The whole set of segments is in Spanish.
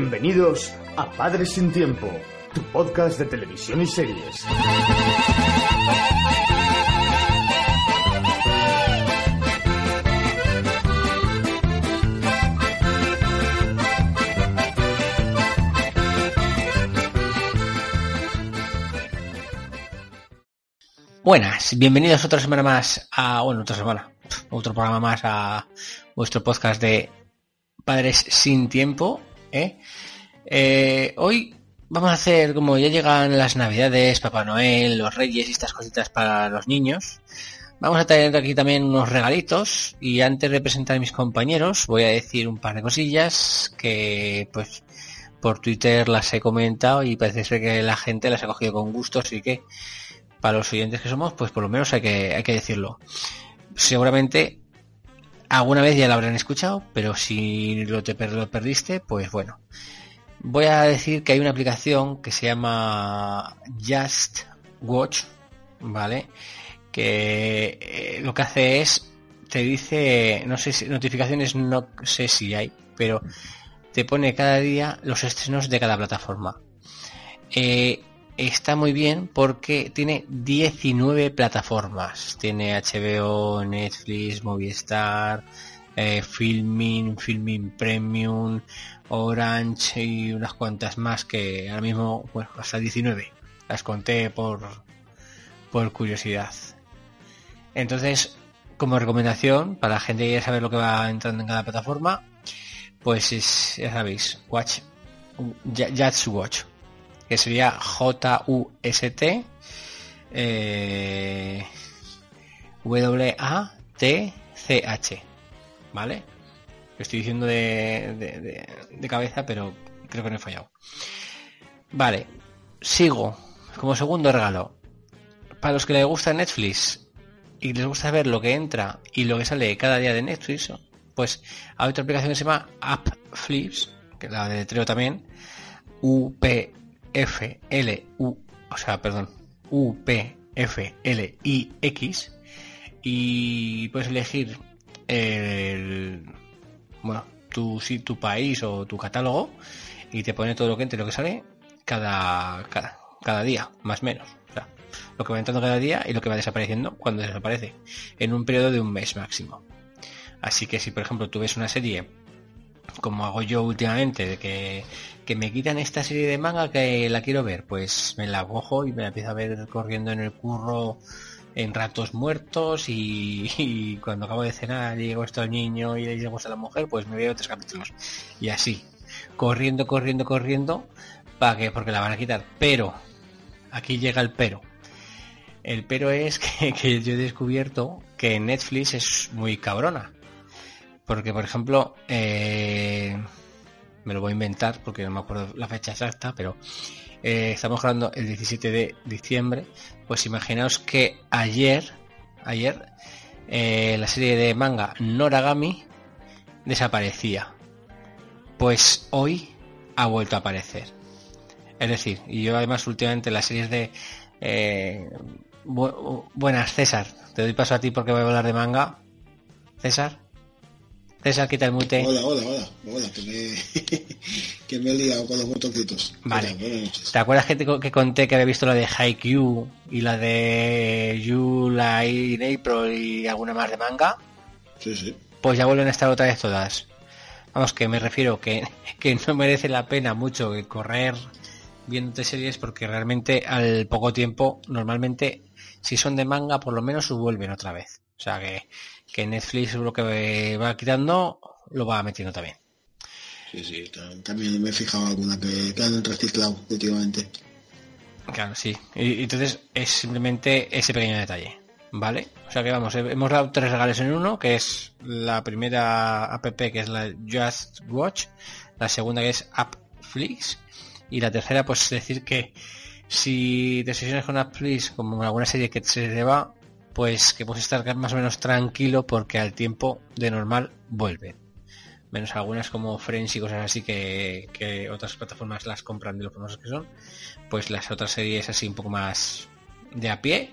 Bienvenidos a Padres sin Tiempo, tu podcast de televisión y series. Buenas, bienvenidos otra semana más a, bueno, otra semana, otro programa más a vuestro podcast de Padres sin Tiempo. ¿Eh? Eh, hoy vamos a hacer, como ya llegan las Navidades, Papá Noel, los Reyes y estas cositas para los niños, vamos a tener aquí también unos regalitos y antes de presentar a mis compañeros voy a decir un par de cosillas que pues por Twitter las he comentado y parece ser que la gente las ha cogido con gusto, así que para los oyentes que somos, pues por lo menos hay que, hay que decirlo. Seguramente alguna vez ya lo habrán escuchado, pero si lo te perdiste, pues bueno. Voy a decir que hay una aplicación que se llama Just Watch, ¿vale? Que eh, lo que hace es, te dice, no sé si notificaciones, no sé si hay, pero te pone cada día los estrenos de cada plataforma. Eh, está muy bien porque tiene 19 plataformas. Tiene HBO, Netflix, Movistar, eh, Filming Premium, Orange y unas cuantas más que ahora mismo, bueno, hasta 19. Las conté por, por curiosidad. Entonces, como recomendación, para la gente que quiere saber lo que va entrando en cada plataforma, pues es, ya sabéis, Watch, Watch que sería J-U-S-T eh, W-A-T-C-H. ¿Vale? Lo estoy diciendo de, de, cabeza, pero creo que no he fallado. Vale, sigo como segundo regalo. Para los que les gusta Netflix y les gusta ver lo que entra y lo que sale cada día de Netflix, pues hay otra aplicación que se llama App Flips, que la de Treo también, U-P F L U, o sea, perdón, U P F L I X y puedes elegir el bueno, tu tu país o tu catálogo y te pone todo lo que entre lo que sale cada, cada, cada día, más o menos. O sea, lo que va entrando cada día y lo que va desapareciendo cuando desaparece, en un periodo de un mes máximo. Así que si por ejemplo tú ves una serie como hago yo últimamente, de que, me quitan esta serie de manga que la quiero ver, pues me la cojo y me la empiezo a ver corriendo en el curro en ratos muertos y, cuando acabo de cenar llego esto al niño y le llego a la mujer, pues me veo tres capítulos. Y así, corriendo, corriendo, corriendo, para que, porque la van a quitar. Pero, aquí llega el pero. El pero es que, que yo he descubierto que Netflix es muy cabrona porque, por ejemplo, eh, me lo voy a inventar porque no me acuerdo la fecha exacta, pero eh, estamos hablando el 17 de diciembre. Pues imaginaos que ayer, ayer, eh, la serie de manga Noragami desaparecía. Pues hoy ha vuelto a aparecer. Es decir, y yo además últimamente las series de... buenas, César. Te doy paso a ti porque voy a hablar de manga. César. César, quita el mute. Hola, hola, hola. Hola, que me, que me he liado con los botoncitos. Vale. ¿Te acuerdas que, que conté que había visto la de Haikyuu y la de July in April y alguna más de manga? Sí, sí. Pues ya vuelven a estar otra vez todas. Vamos, que me refiero que, que no merece la pena mucho correr viéndote series porque realmente al poco tiempo, normalmente, si son de manga, por lo menos vuelven otra vez. O sea que que Netflix lo que va quitando lo va metiendo también. Sí, sí, también me he fijado alguna que, que han reciclado últimamente. Claro, sí. Y, entonces es simplemente ese pequeño detalle. ¿Vale? O sea que vamos, hemos dado tres regales en uno, que es la primera app que es la Just Watch, la segunda que es Appflix y la tercera pues decir que si te sesiones con Appflix como alguna serie que se te va, pues que puedes estar más o menos tranquilo porque al tiempo de normal vuelve. Menos algunas como Friends y cosas así que, otras plataformas las compran de lo famosos que son, pues las otras series así un poco más de a pie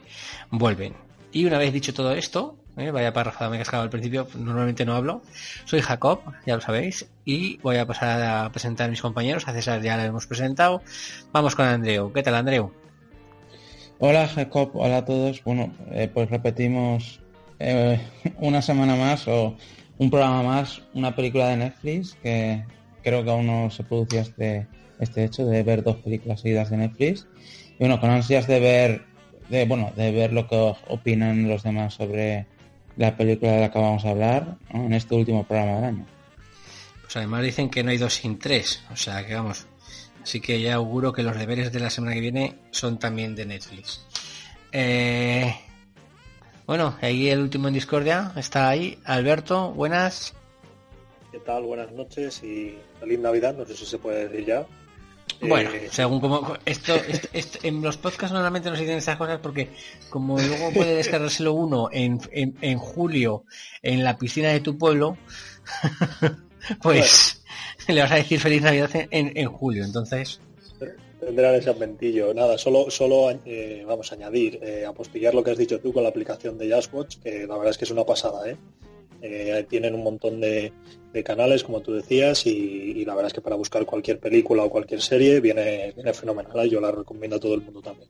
vuelven. Y una vez dicho todo esto, ¿eh? vaya párrafo me he cascado al principio, normalmente no hablo. Soy Jacob, ya lo sabéis, y voy a pasar a presentar a mis compañeros. A César ya lo hemos presentado. Vamos con Andreu. ¿Qué tal, Andreu? Hola, Jacob. Hola a todos. Bueno, eh, pues repetimos eh, una semana más o un programa más, una película de Netflix que creo que aún no se producía este, este hecho de ver dos películas seguidas de Netflix. Y bueno, con ansias de ver, de, bueno, de ver lo que opinan los demás sobre la película de la que vamos a hablar en este último programa del año. Pues además dicen que no hay dos sin tres, o sea que vamos. Así que ya auguro que los deberes de la semana que viene son también de Netflix. Eh, bueno, ahí el último en Discordia está ahí. Alberto, buenas. ¿Qué tal? Buenas noches y feliz Navidad. No sé si se puede decir ya. Bueno, eh, según como esto, en los podcasts normalmente no se dicen estas cosas porque como luego puede descargárselo uno en, en, julio en la piscina de tu pueblo, pues le vas a decir feliz Navidad en, en julio. Entonces tendrán ese adventillo. Nada, solo, solo eh, vamos a añadir, eh, apostillar lo que has dicho tú con la aplicación de Watch que la verdad es que es una pasada, ¿eh? Eh, tienen un montón de, canales, como tú decías, y, la verdad es que para buscar cualquier película o cualquier serie viene, viene fenomenal. Yo la recomiendo a todo el mundo también.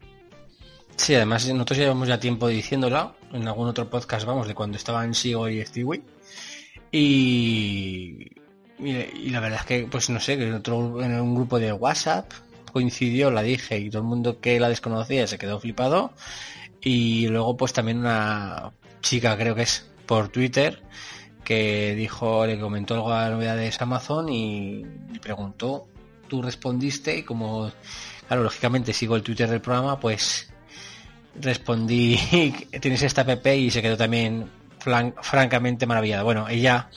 Sí, además nosotros llevamos ya tiempo diciéndola, en algún otro podcast, vamos, de cuando estaban Sigo y Stewie. Y, y, la verdad es que, pues no sé, que en, otro, en un grupo de WhatsApp coincidió, la dije, y todo el mundo que la desconocía se quedó flipado. Y luego, pues también una chica, creo que es por Twitter que dijo, le comentó algo a las novedades Amazon y preguntó, tú respondiste y como, claro, lógicamente sigo el Twitter del programa, pues respondí, tienes esta app y se quedó también francamente maravillada. Bueno, ella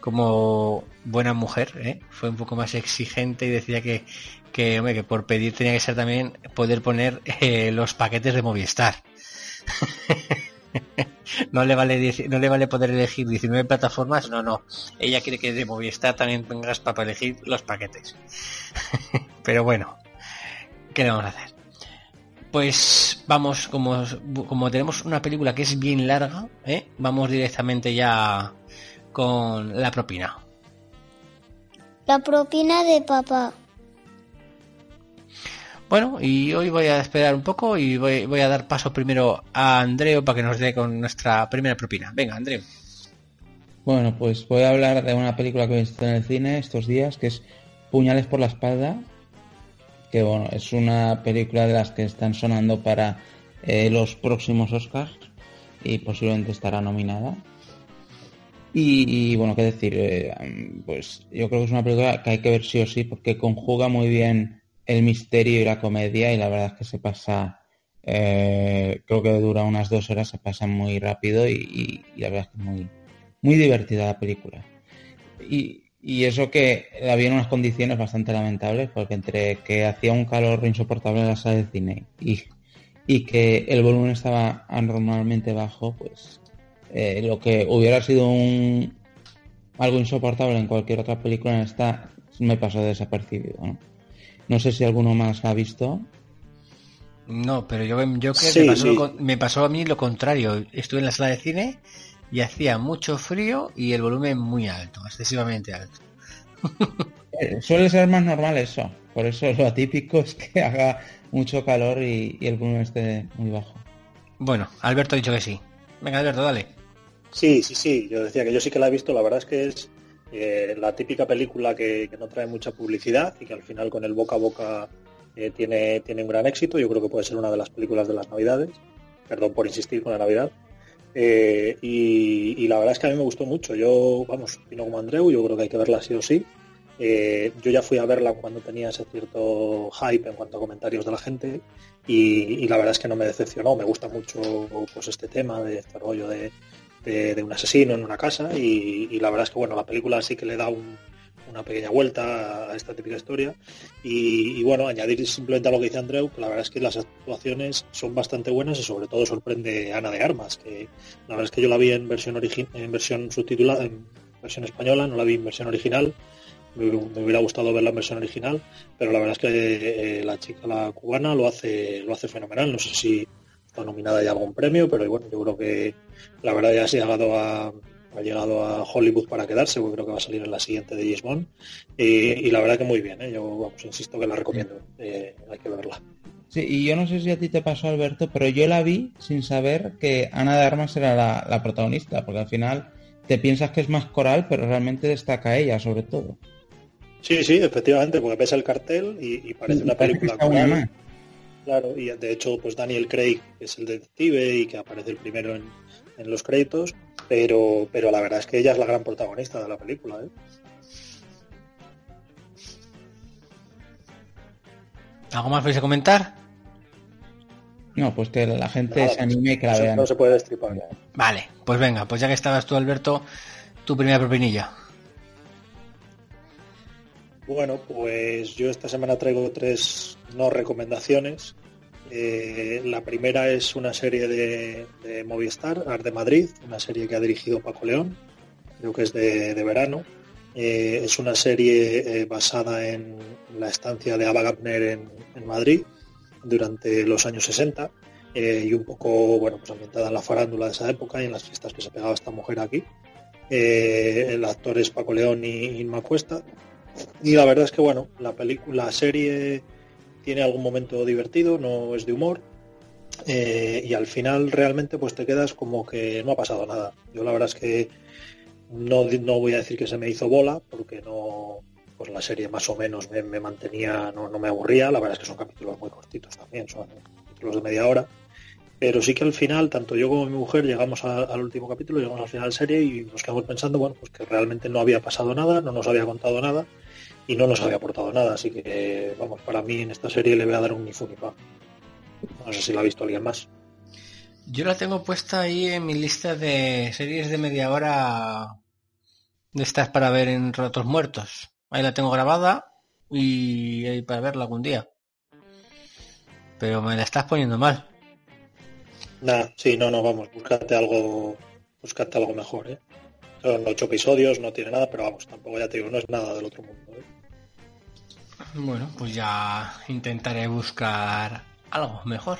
como buena mujer, ¿eh? fue un poco más exigente y decía que, que, que por pedir tenía que ser también poder poner eh, los paquetes de Movistar. no le vale no le vale poder elegir 19 plataformas, no, no. Ella quiere que de Movistar también tengas para elegir los paquetes. Pero bueno, ¿qué le vamos a hacer? Pues vamos, como, como tenemos una película que es bien larga, ¿eh? vamos directamente ya con la propina. La propina de papá. Bueno, y hoy voy a esperar un poco y voy, a dar paso primero a Andreo para que nos dé con nuestra primera propina. Venga, Andreo. Bueno, pues voy a hablar de una película que he visto en el cine estos días, que es Puñales por la espalda, que bueno, es una película de las que están sonando para eh, los próximos Oscars y posiblemente estará nominada. Y, bueno, qué decir, eh, pues yo creo que es una película que hay que ver sí o sí porque conjuga muy bien el misterio y la comedia y la verdad es que se pasa, eh, creo que dura unas dos horas, se pasa muy rápido y, la verdad es que es muy, muy divertida la película. Y, eso que la vi en unas condiciones bastante lamentables, porque entre que hacía un calor insoportable en la sala de cine y, y que el volumen estaba anormalmente bajo, pues eh, lo que hubiera sido un algo insoportable en cualquier otra película en esta me pasó desapercibido, ¿no? No sé si alguno más ha visto. No, pero yo, yo creo que me pasó, a mí lo contrario. Estuve en la sala de cine y hacía mucho frío y el volumen muy alto, excesivamente alto. Eh, suele ser más normal eso. Por eso lo atípico es que haga mucho calor y, el volumen esté muy bajo. Bueno, Alberto ha dicho que sí. Venga, Alberto, dale. Sí, sí, sí. Yo decía que yo sí que la he visto. La verdad es que es eh, la típica película que, no trae mucha publicidad y que al final con el boca a boca eh, tiene, tiene un gran éxito. Yo creo que puede ser una de las películas de las Navidades. Perdón por insistir con la Navidad. Eh, y, la verdad es que a mí me gustó mucho. Yo, vamos, vino como Andreu, yo creo que hay que verla sí o sí. yo ya fui a verla cuando tenía ese cierto hype en cuanto a comentarios de la gente y, la verdad es que no me decepcionó. Me gusta mucho pues este tema de este rollo de, de, un asesino en una casa y, la verdad es que bueno, la película sí que le da una pequeña vuelta a esta típica historia y, bueno, añadir simplemente a lo que dice Andreu, que la verdad es que las actuaciones son bastante buenas y sobre todo sorprende Ana de Armas, que la verdad es que yo la vi en versión en versión subtitulada, en versión española, no la vi en versión original, me, hubiera gustado verla en versión original, pero la verdad es que eh, la chica, la cubana, lo hace, lo hace fenomenal. No sé si nominada ya a algún premio, pero bueno, yo creo que la verdad ya se ha llegado a, ha llegado a Hollywood para quedarse, porque creo que va a salir en la siguiente de James Bond. Y, la verdad que muy bien, ¿eh? yo vamos, insisto que la recomiendo, eh, hay que verla. Sí, y yo no sé si a ti te pasó, Alberto, pero yo la vi sin saber que Ana de Armas era la, protagonista, porque al final te piensas que es más coral, pero realmente destaca ella sobre todo. Sí, sí, efectivamente, porque ves el cartel y, parece una película coral. Claro, y de hecho, pues Daniel Craig que es el detective y que aparece el primero en, en los créditos, pero, pero la verdad es que ella es la gran protagonista de la película. ¿eh? ¿Algo más vais a comentar? No, pues que la gente se anime y que la vean. No se puede destripar. Vale, pues venga, pues ya que estabas tú, Alberto, tu primera propinilla. Bueno, pues yo esta semana traigo tres no recomendaciones. Eh, la primera es una serie de, Movistar, Art de Madrid, una serie que ha dirigido Paco León, creo que es de, verano. Eh, es una serie eh, basada en la estancia de Ava Gardner en, Madrid durante los años 60 y un poco bueno pues ambientada en la farándula de esa época y en las fiestas que se pegaba esta mujer aquí. el actor es Paco León y Inma Cuesta. Y la verdad es que bueno, la película, la serie tiene algún momento divertido, no es de humor. Eh, y al final realmente pues te quedas como que no ha pasado nada. Yo la verdad es que no, no voy a decir que se me hizo bola, porque no, pues la serie más o menos me, mantenía, no, me aburría, la verdad es que son capítulos muy cortitos también, son capítulos de media hora, pero sí que al final, tanto yo como mi mujer llegamos al último capítulo, llegamos al final de serie y nos quedamos pensando, bueno, pues que realmente no había pasado nada, no nos había contado nada y no nos había aportado nada. Así que, vamos, para mí en esta serie le voy a dar un ni. No sé si la ha visto alguien más. Yo la tengo puesta ahí en mi lista de series de media hora de estas para ver en ratos muertos. Ahí la tengo grabada y ahí para verla algún día. Pero me la estás poniendo mal. Nada, sí, no, no, vamos, búscate algo, búscate algo mejor, ¿eh? Son ocho episodios, no tiene nada, pero vamos, tampoco ya te digo, no es nada del otro mundo. ¿eh? Bueno, pues ya intentaré buscar algo mejor.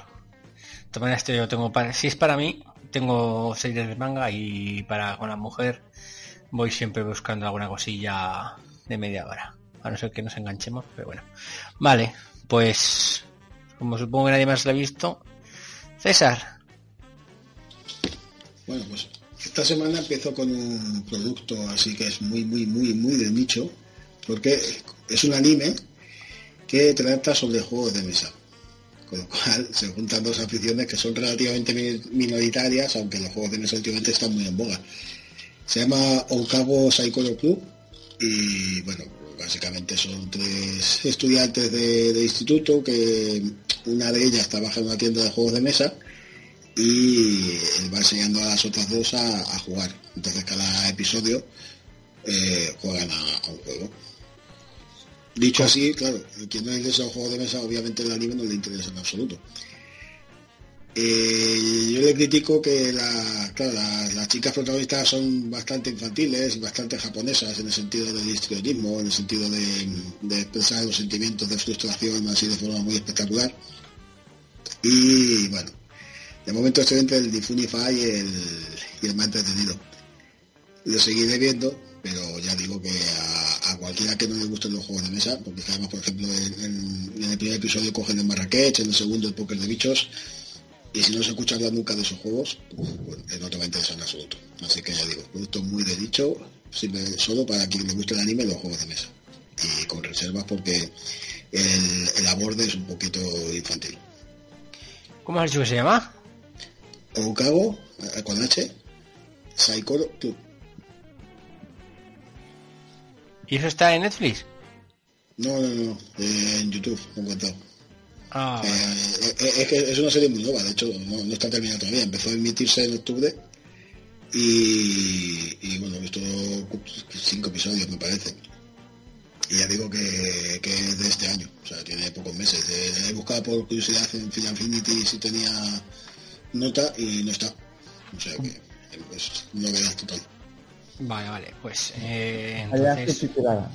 Todas maneras, yo tengo para, si es para mí, tengo series de manga y para con la mujer voy siempre buscando alguna cosilla de media hora. A no ser que nos enganchemos, pero bueno. Vale, pues como supongo que nadie más lo ha visto, César. Bueno, pues esta semana empiezo con un producto así que es muy, muy, muy, muy de nicho, porque es un anime que trata sobre juegos de mesa. Con lo cual se juntan dos aficiones que son relativamente minoritarias, aunque los juegos de mesa últimamente están muy en boga. Se llama Okago Saikoro Club y bueno, básicamente son tres estudiantes de, instituto que una de ellas trabaja en una tienda de juegos de mesa y va enseñando a las otras dos a, jugar. Entonces cada episodio eh, juegan a un juego. Dicho así, claro, quien no interesa un juego de mesa, obviamente el anime no le interesa en absoluto. Eh, yo le critico que las chicas protagonistas son bastante infantiles bastante japonesas en el sentido del histrionismo, en el sentido de, expresar los sentimientos de frustración así de forma muy espectacular. Y bueno, de momento estoy entre el Difunify y el, y el más entretenido. Lo seguiré viendo, pero ya digo que a, cualquiera que no le gusten los juegos de mesa, porque además, por ejemplo, en, el primer episodio cogen el Marrakech, en el segundo el póker de bichos, y si no se escucha hablar nunca de esos juegos, pues, no te va a interesar en absoluto. Así que ya digo, producto muy de dicho, solo para quien le guste el anime los juegos de mesa. Y con reservas porque el, el aborde es un poquito infantil. ¿Cómo has dicho que se llama? Okago, eh, con H, Saikoro Club. ¿Y eso está en Netflix? No, no, no, en YouTube, contado. Ah, eh, eh, es que es una serie muy nueva, de hecho, no, está terminada todavía. Empezó a emitirse en octubre y, bueno, he visto cinco episodios, me parece. Y ya digo que, es de este año, o sea, tiene pocos meses. he buscado por curiosidad en Final Infinity si tenía nota y no está. O sea que, pues, novedad total. Vale, vale, pues eh, entonces... subtitulada.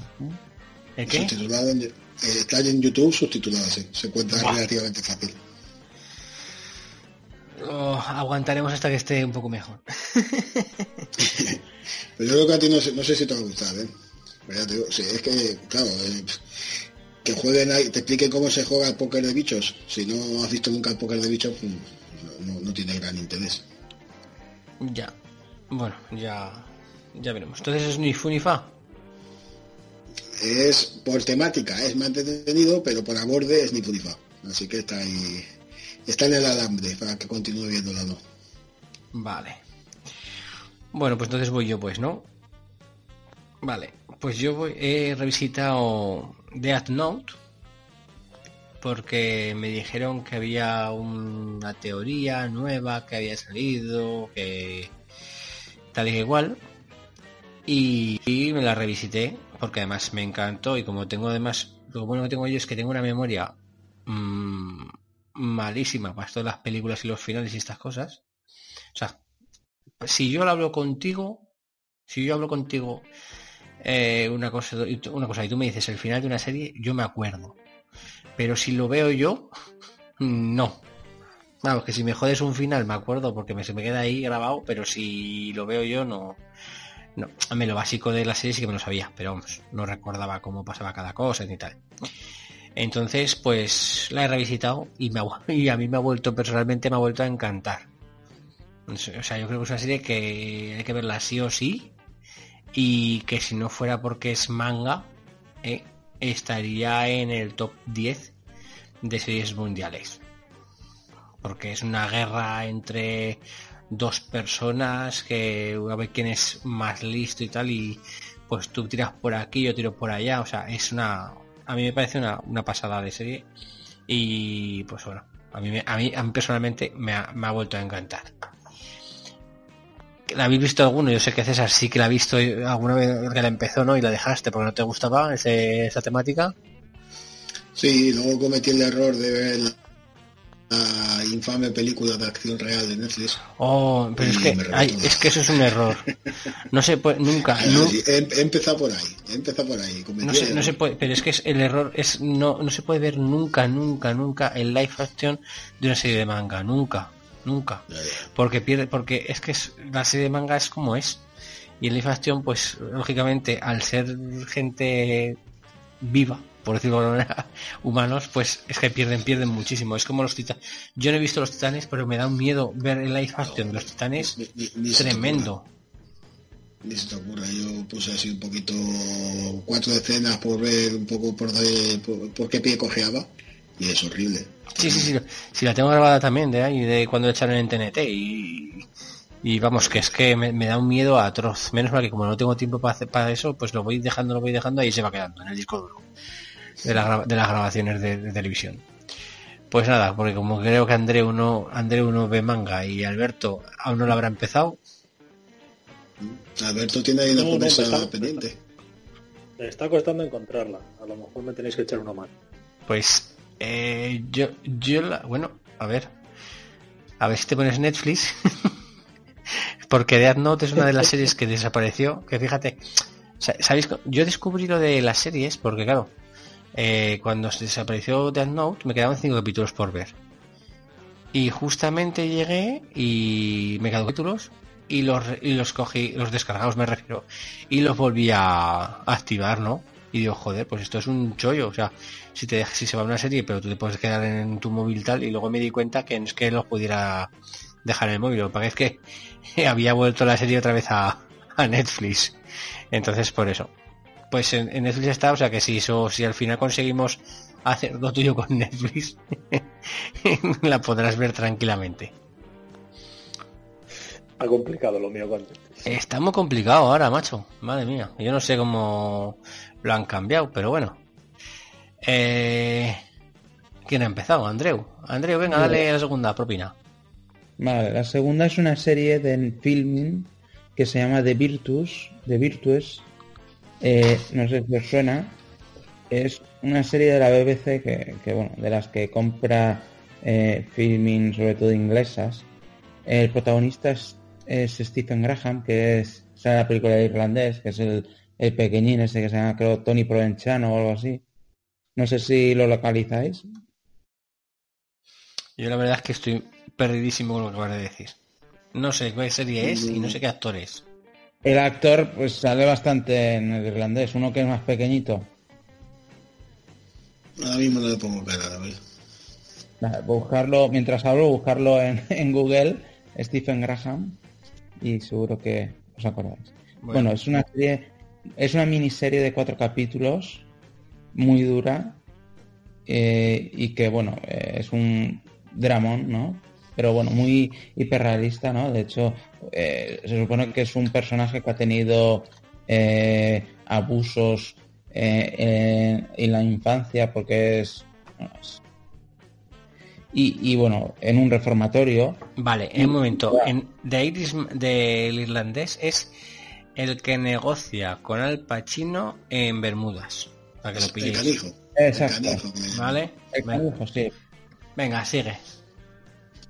¿El qué? Subtitulada en, eh, está en YouTube subtitulada, sí. Se encuentra relativamente fácil. Oh, aguantaremos hasta que esté un poco mejor. Pero yo creo que a ti no sé, no sé si te va a gustar, ¿eh? Pero ya te digo, sí, es que, claro, eh, que jueguen ahí, te expliquen cómo se juega el póker de bichos. Si no has visto nunca el póker de bichos, pues, no, no tiene gran interés. Ya. Bueno, ya. Ya veremos. Entonces es ni fu ni fa. Es por temática, es más entretenido, pero por aborde es ni fu ni fa. Así que está ahí, está en el alambre para que continúe viéndola, ¿no? Vale. Bueno, pues entonces voy yo, pues, ¿no? Vale, pues yo voy, he revisitado Death Note porque me dijeron que había una teoría nueva que había salido, que tal y igual. Y, me la revisité porque además me encantó y como tengo además, lo bueno que tengo yo es que tengo una memoria mm, malísima para todas las películas y los finales y estas cosas. O sea, si yo hablo contigo, si yo hablo contigo eh, una cosa una cosa y tú me dices el final de una serie, yo me acuerdo. Pero si lo veo yo, no. Vamos, que si me jodes un final me acuerdo porque me, se me queda ahí grabado, pero si lo veo yo no. No, a mí lo básico de la serie sí que me lo sabía, pero vamos, no recordaba cómo pasaba cada cosa ni tal. Entonces, pues la he revisitado y, me ha, y a mí me ha vuelto, personalmente me ha vuelto a encantar. O sea, yo creo que es una serie que hay que verla sí o sí y que si no fuera porque es manga, eh, estaría en el top 10 de series mundiales. Porque es una guerra entre dos personas que a ver quién es más listo y tal y pues tú tiras por aquí, yo tiro por allá, o sea, es una a mí me parece una, una pasada de serie y pues bueno, a mí, a mí, a mí personalmente me ha, me ha vuelto a encantar. ¿La habéis visto alguno? Yo sé que César sí que la ha visto alguna vez que la empezó, ¿no? Y la dejaste porque no te gustaba ese- esa temática. Sí, luego cometí el error de ver la, infame película de acción real de Netflix. Oh, pero es que, ay, es que eso es un error. No se puede, nunca, nu- sí, he, he empezado por ahí, he empezado por ahí. no se, no se puede, pero es que es, el error es no, no se puede ver nunca, nunca, nunca el live action de una serie de manga, nunca, nunca. Ya, ya. porque pierde porque es que es, la serie de manga es como es y el live action pues lógicamente al ser gente viva por decirlo de manera humanos pues es que pierden pierden muchísimo. Es como los titanes yo no he visto los titanes pero me da un miedo ver el live action de los titanes Ni- ni- ni se te tremendo Ni se te ocurra, yo puse así un poquito cuatro escenas por ver un poco por, de- por, por qué pie cojeaba y es horrible. sí sí sí sí la tengo grabada también de ahí de cuando echaron en TNT y y vamos que es que me, me da un miedo atroz. Menos mal que como no tengo tiempo para hacer para eso pues lo voy dejando lo voy dejando ahí se va quedando en el disco duro de, la gra- de las grabaciones de, de televisión. Pues nada, porque como creo que Andreu no, Andreu no ve manga y Alberto aún no lo habrá empezado, Alberto tiene ahí una No, no, promesa está- pendiente. Me está costando encontrarla. A lo mejor me tenéis que echar una mano. pues eh, yo, yo la, bueno, a ver, a ver si te pones Netflix, porque Death Note es una de las series que desapareció, que fíjate, sa- ¿sabéis? Yo descubrí lo de las series porque claro, eh, cuando se desapareció Death Note me quedaban cinco capítulos por ver. Y justamente llegué y me quedaron capítulos y los, y los cogí, los descargados me refiero, y los volví a activar, ¿no? Y digo, joder, pues esto es un chollo, o sea, si te si se va una serie, pero tú te puedes quedar en tu móvil tal, y luego me di cuenta que es que los pudiera dejar en el móvil, lo que es que había vuelto la serie otra vez a, a Netflix. Entonces, por eso. Pues en, en Netflix está, o sea que si eso, si al final conseguimos hacer lo tuyo con Netflix, la podrás ver tranquilamente. Ha complicado lo mío con Está muy complicado ahora, macho. Madre mía. Yo no sé cómo lo han cambiado, pero bueno. Eh... ¿Quién ha empezado? Andreu. Andreu, venga, dale la segunda propina. Vale, la segunda es una serie de filming que se llama The Virtus, The Virtues. Eh, no sé si os suena. Es una serie de la BBC que, bueno, de las que compra eh, filming, sobre todo inglesas. El protagonista es, es Stephen Graham, que es sale la película de irlandés, que es el, el pequeñín ese que se llama creo Tony Provenzano o algo así. No sé si lo localizáis. Yo la verdad es que estoy perdidísimo con lo que acabas de decir. No sé qué serie es y no sé qué actor es. El actor pues sale bastante en el irlandés, uno que es más pequeñito. Ahora mismo no le pongo cara, a ver. Nada, Buscarlo, mientras hablo, buscarlo en, en Google, Stephen Graham, y seguro que os acordáis. Bueno. Bueno, es una serie, es una miniserie de cuatro capítulos, muy dura, eh, y que bueno, eh, es un dramón, ¿no? Pero bueno, muy hiperrealista, ¿no? De hecho, eh, se supone que es un personaje que ha tenido eh, abusos eh, en, en la infancia porque es, bueno, es- y, y, bueno, en un reformatorio Vale, en un momento. En, de Iris, del irlandés es el que negocia con Al Pacino en Bermudas. Para que lo El pilléis. canijo. Exacto. El canijo, que- ¿Vale? El Venga, canijo, sí. venga, sigue.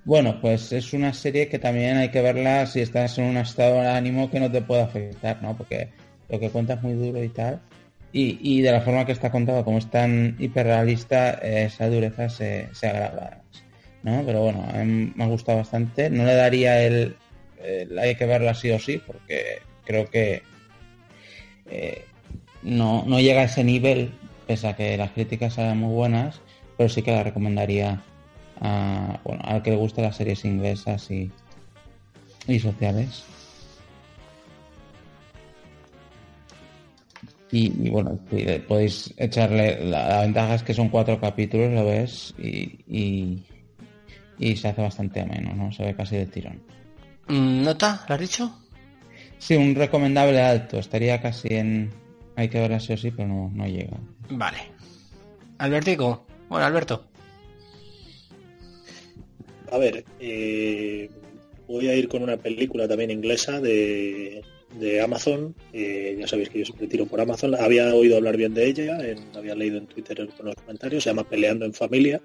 Bueno, pues es una serie que también hay que verla si estás en un estado de ánimo que no te pueda afectar, ¿no? Porque lo que cuenta es muy duro y tal. Y, y de la forma que está contado, como es tan hiperrealista, esa dureza se, se agrava, ¿no? Pero bueno, me ha gustado bastante. No le daría el, el hay que verla sí o sí, porque creo que eh, no, no llega a ese nivel, pese a que las críticas sean muy buenas, pero sí que la recomendaría a, bueno, al que le guste las series inglesas y, y sociales. Y, y bueno, podéis echarle. La, la ventaja es que son cuatro capítulos, lo ves, y, y, y se hace bastante ameno, ¿no? Se ve casi de tirón. Mm, ¿Nota? ¿Lo has dicho? Sí, un recomendable alto. Estaría casi en. Hay que verla sí o sí, pero no, no llega. Vale. Albertico. Bueno, Alberto. A ver, eh, voy a ir con una película también inglesa de, de Amazon. Eh, ya sabéis que yo siempre tiro por Amazon. Había oído hablar bien de ella, en- había leído en Twitter con los comentarios. Se llama Peleando en Familia.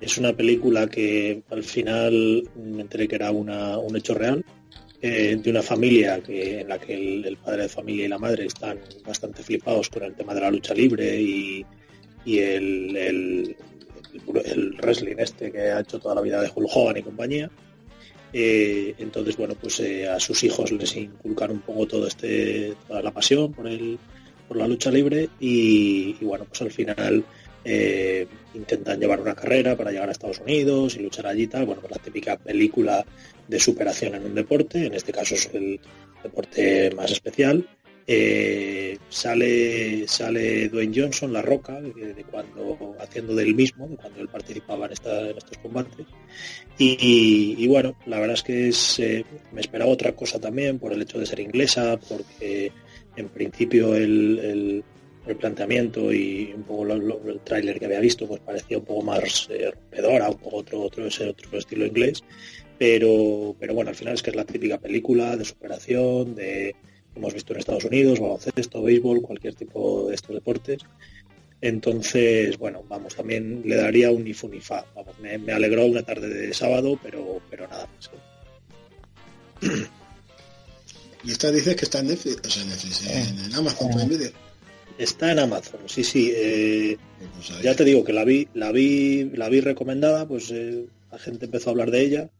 Es una película que al final me enteré que era una- un hecho real eh, de una familia en la que el, padre de familia y la madre están bastante flipados con el tema de la lucha libre y, y el- el- wrestling este que ha hecho toda la vida de Hulk Hogan y compañía. Eh, entonces, bueno, pues eh, a sus hijos les inculcan un poco todo este, toda la pasión por el, por la lucha libre y, y, bueno, pues al final eh, intentan llevar una carrera para llegar a Estados Unidos y luchar allí y tal. Bueno, pues la típica película de superación en un deporte, en este caso es el deporte más especial. Eh, sale sale Dwayne Johnson, La Roca, de, de cuando haciendo del mismo, de cuando él participaba en, esta- en estos combates. Y, bueno, la verdad es que es, eh, me esperaba otra cosa también por el hecho de ser inglesa, porque en principio el, el- el planteamiento y un poco el tráiler que había visto pues parecía un poco más eh, rompedora, otro, otro, otro estilo inglés. Pero, pero bueno, al final es que es la típica película de superación, de hemos visto en Estados Unidos, baloncesto, béisbol, cualquier tipo de estos deportes. Entonces, bueno, vamos, también le daría un ni fu ni fa. Vamos, me, me alegró una tarde de sábado, pero, pero nada más. Y esta dices que está en Netflix, o sea, en Netflix, en, en Amazon Prime Video. Está en Amazon, sí, sí. eh, Pues ya te digo que la vi, la vi, la vi recomendada, pues eh, la gente empezó a hablar de ella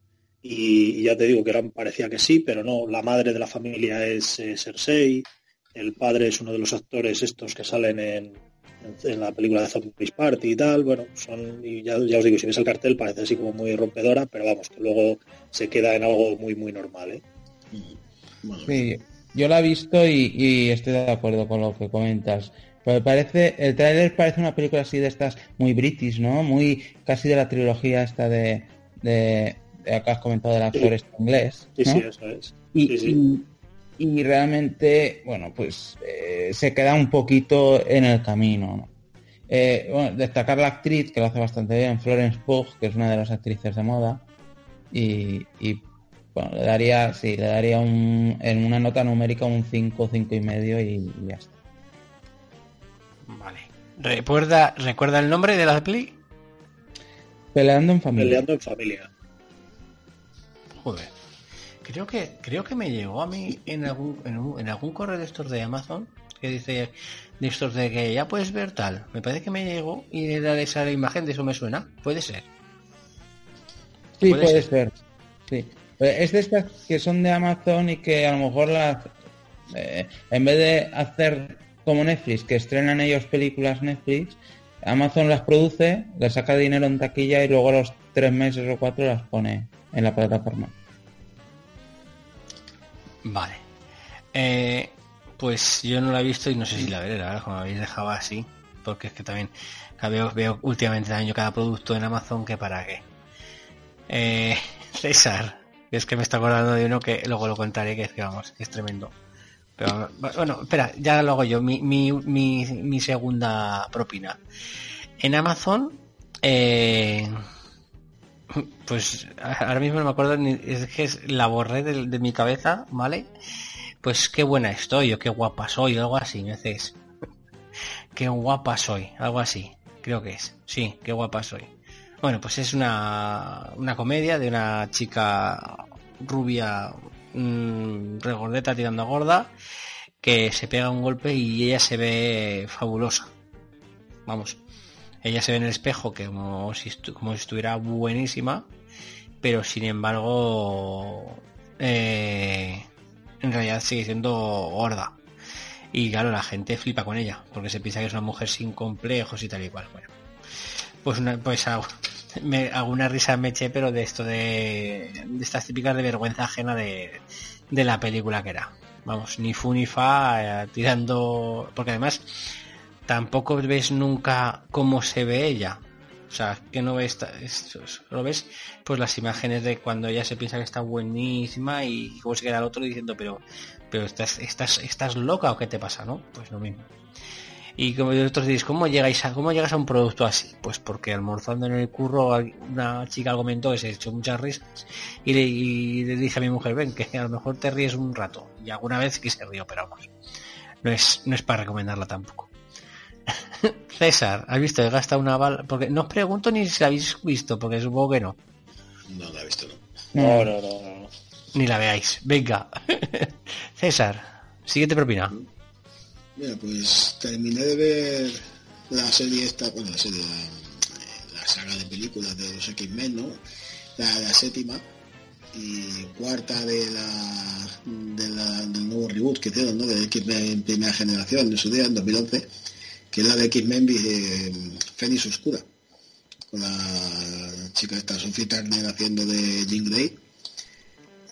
y, ya te digo que era, parecía que sí, pero no. La madre de la familia es eh, Cersei, el padre es uno de los actores estos que salen en, en, la película de Zombies Party y tal. Bueno, son y ya, ya os digo, si ves el cartel parece así como muy rompedora, pero vamos, que luego se queda en algo muy muy normal, ¿eh? Sí, yo la he visto y, estoy de acuerdo con lo que comentas. Pero parece, el tráiler parece una película así de estas muy british, ¿no? Muy casi de la trilogía esta de acá has comentado del actor Sí. inglés. Sí, ¿no? sí, eso es. y, sí. y- y realmente, bueno, pues eh, se queda un poquito en el camino. ¿no? Eh, bueno, destacar la actriz, que lo hace bastante bien, Florence Pugh, que es una de las actrices de moda. Y, y, bueno, le daría, sí, le daría un, en una nota numérica un 5, 5 y medio y, y ya está. Vale. ¿Recuerda, ¿Recuerda el nombre de la peli? Peleando en familia. Peleando en familia. Joder. Creo que, creo que me llegó a mí en algún, en, un- en algún correo de estos de Amazon que dice de estos de que ya puedes ver tal. Me parece que me llegó y era esa la imagen de eso me suena. Puede ser. Sí, puede, ser. Sí. Eh, es de estas que son de Amazon y que a lo mejor las eh, en vez de hacer como Netflix, que estrenan ellos películas Netflix, Amazon las produce, le saca dinero en taquilla y luego a los tres meses o cuatro las pone en la plataforma. Vale. Eh, pues yo no la he visto y no sé si la veré, la verdad, como habéis dejado así. Porque es que también veo, veo últimamente año cada producto en Amazon que para qué. Eh, César, es que me está acordando de uno que luego lo contaré, que es que vamos, es tremendo. Pero bueno, espera, ya lo hago yo. Mi, mi, mi, mi segunda propina. En Amazon, eh, pues ahora mismo no me acuerdo ni es que la borré de, mi cabeza, ¿vale? Pues qué buena estoy o qué guapa soy o algo así, me haces. qué guapa soy, algo así, creo que es. Sí, qué guapa soy. Bueno, pues es una, una comedia de una chica rubia mmm, regordeta tirando a gorda que se pega un golpe y ella se ve fabulosa. Vamos, ella se ve en el espejo que como si, como si estuviera buenísima, pero sin embargo eh, en realidad sigue siendo gorda. Y claro, la gente flipa con ella, porque se piensa que es una mujer sin complejos y tal y cual. Bueno, pues, una, pues me, alguna risa me eché, pero de esto de, de estas típicas de vergüenza ajena de, de la película que era. Vamos, ni fu ni fa, eh, tirando. Porque además, tampoco ves nunca cómo se ve ella. O sea, que no ves, lo ves pues las imágenes de cuando ella se piensa que está buenísima y cómo se queda el otro diciendo, pero, pero estás, estás, estás loca o qué te pasa, ¿no? Pues lo mismo. Y como vosotros decís, ¿cómo llegáis a, cómo llegas a un producto así? Pues porque almorzando en el curro una chica comentó que se echó muchas risas y le, dije a mi mujer, ven, que a lo mejor te ríes un rato. Y alguna vez que se río, pero vamos. No es, no es para recomendarla tampoco. César, ¿has visto? He gastado una bala. Porque no os pregunto ni si la habéis visto, porque supongo que no. No la he visto, no. No, no, no. Ni la veáis. Venga. César, siguiente propina. Mira, pues terminé de ver la serie esta, bueno, la serie, la, saga de películas de los X-Men, ¿no? La, séptima y cuarta de la, de la, del nuevo reboot que hicieron, ¿no? De X-Men primera generación en su día, en 2011, que es la de X-Men eh, Fénix Oscura, con la chica esta Sophie Turner haciendo de Jean Grey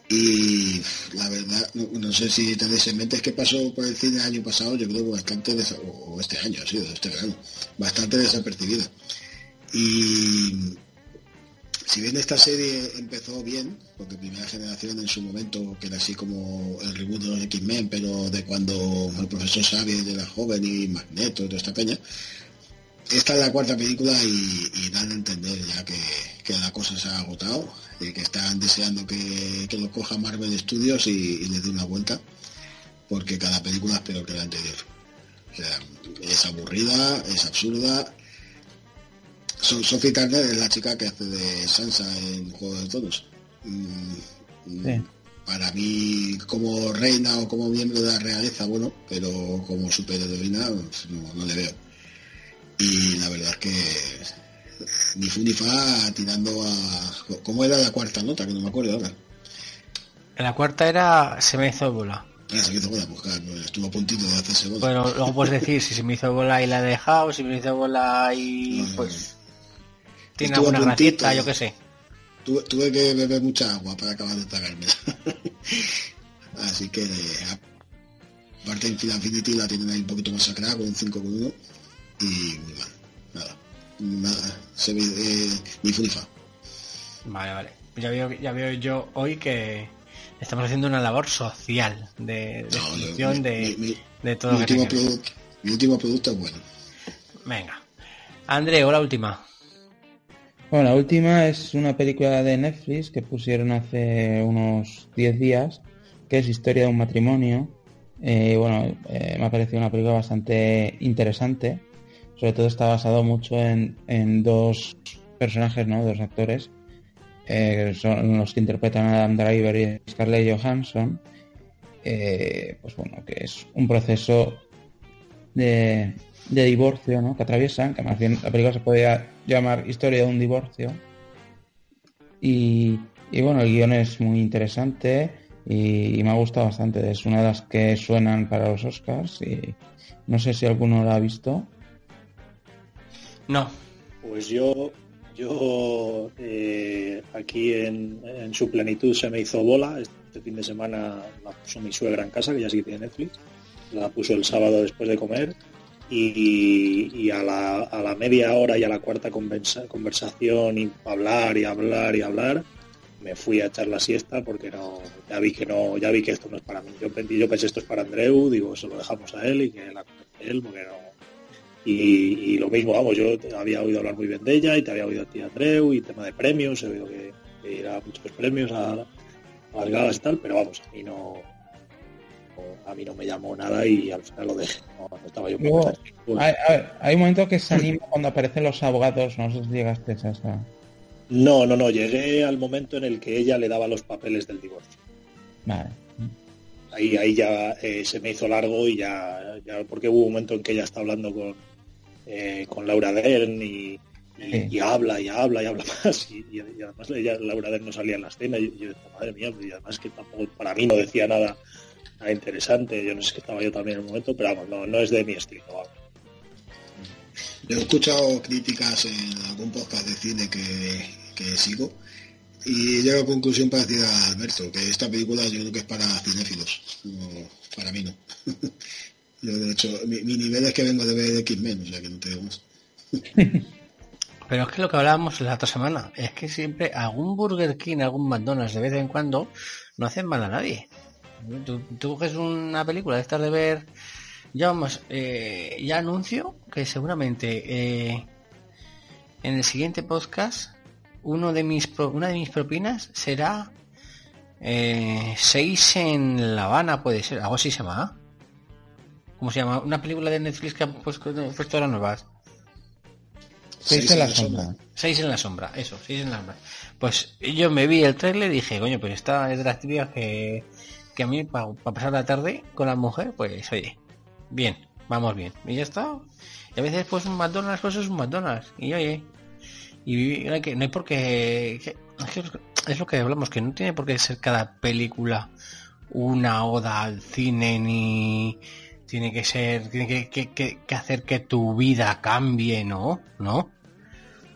y la verdad, no, sé si tenéis en mente, es que pasó por el cine el año pasado, yo creo que bastante, o este año ha sido, este verano, bastante desapercibida. Y si bien esta serie empezó bien, porque primera generación en su momento, que era así como el reboot de los X-Men, pero de cuando el profesor Xavier era joven y Magneto y toda esta peña, esta es la cuarta película y, dan a entender ya que, la cosa se ha agotado y que están deseando que, lo coja Marvel Studios y, le dé una vuelta porque cada película es peor que la anterior. es aburrida, es absurda. Sophie Turner es la chica que hace de Sansa en Juego de Todos. Mm, para mí, como reina o como miembro de la realeza, bueno, pero como superheroína pues, no le veo y la verdad es que ni fu ni fa tirando a... ¿Cómo era la cuarta nota? Que no me acuerdo ahora. La cuarta era se me hizo bola. Ah, se me hizo bola, pues claro, estuvo a puntito de hacerse bola. Bueno, luego puedes decir si se me hizo bola y la he dejado, si me hizo bola y pues... Tiene alguna gracieta, yo qué sé. Tuve, tuve, que beber mucha agua para acabar de tragarme. Así que, aparte en Infinity la tienen ahí un poquito más sacrada con un 5 con 1 y nada, nada, se ve eh, ni funifa. Vale, vale. Ya veo, ya veo yo hoy que estamos haciendo una labor social de, de de, todo mi último, producto, mi último producto es bueno. Venga. André, o la última. Bueno, la última es una película de Netflix que pusieron hace unos 10 días, que es Historia de un matrimonio. Eh, bueno, eh, me ha parecido una película bastante interesante sobre todo está basado mucho en, dos personajes, ¿no? Dos actores, eh, son los que interpretan a Adam Driver y Scarlett Johansson. Eh, pues bueno, que es un proceso de, divorcio, ¿no? Que atraviesan, que más bien la película se podría llamar Historia de un divorcio. Y, y bueno, el guion es muy interesante y, y me ha gustado bastante. Es una de las que suenan para los Oscars y no sé si alguno la ha visto. No, Pues yo, yo eh, aquí en, en su plenitud se me hizo bola. Este fin de semana la puso mi suegra en casa, que ya sí que tiene Netflix. La puso el sábado después de comer. Y, y a, la, a la media hora y a la cuarta conversa- conversación y hablar y hablar y hablar, me fui a echar la siesta porque no, ya vi que no, ya vi que esto no es para mí. Yo, yo pensé esto es para Andreu, digo, se lo dejamos a él y que la él porque no, y, y lo mismo, vamos, yo había oído hablar muy bien de ella y te había oído a ti, Andreu, y tema de premios, he oído que, que irá muchos premios a, a las galas y tal, pero vamos, no, no- a mí no me llamó nada y al final lo dejé. No, no estaba yo muy Luego, contento. Pues, Hay, un momento que se anima cuando aparecen los abogados, no sé si llegaste a esa. No, no, no, llegué al momento en el que ella le daba los papeles del divorcio. Vale. Ahí, ahí ya eh, se me hizo largo y ya, ya, porque hubo un momento en que ella está hablando con, eh, con Laura Dern y, y, Sí. y habla y habla y habla más y, además ella, Laura Dern no salía en la escena y yo, madre mía, y además que tampoco para mí no decía nada, interesante, yo no sé si estaba yo también en el momento, pero vamos, no, no es de mi estilo. vamos. Yo he escuchado críticas en algún podcast de cine que, que sigo y llego a conclusión parecida a Alberto, que esta película yo creo que es para cinéfilos, no, para mí no. Yo de hecho, mi, mi nivel es que vengo de ver X-Men, o sea que no te digo más. pero es que lo que hablábamos la otra semana es que siempre algún Burger King, algún McDonald's de vez en cuando no hacen mal a nadie. Tú, tú coges una película de estas de ver, ya vamos, eh, ya anuncio que seguramente eh, en el siguiente podcast uno de mis pro- una de mis propinas será eh, seis en La Habana puede ser, algo así se llama. ¿Cómo se llama? Una película de Netflix que han puesto, puesto las nuevas. Seis Seis en la en la sombra. Seis en la sombra, eso, seis en la sombra. Pues yo me vi el trailer y dije, coño, pues esta es de las típicas que, que a mí, para pasar la tarde con la mujer, pues oye, bien, vamos bien. Y ya está. Y a veces, pues un McDonald's, pues es un McDonald's. Y oye, y no hay, que, no hay por qué. es, lo que hablamos, que no tiene por qué ser cada película una oda al cine, ni tiene que ser, tiene que, que- que- que hacer que tu vida cambie, ¿no? ¿No?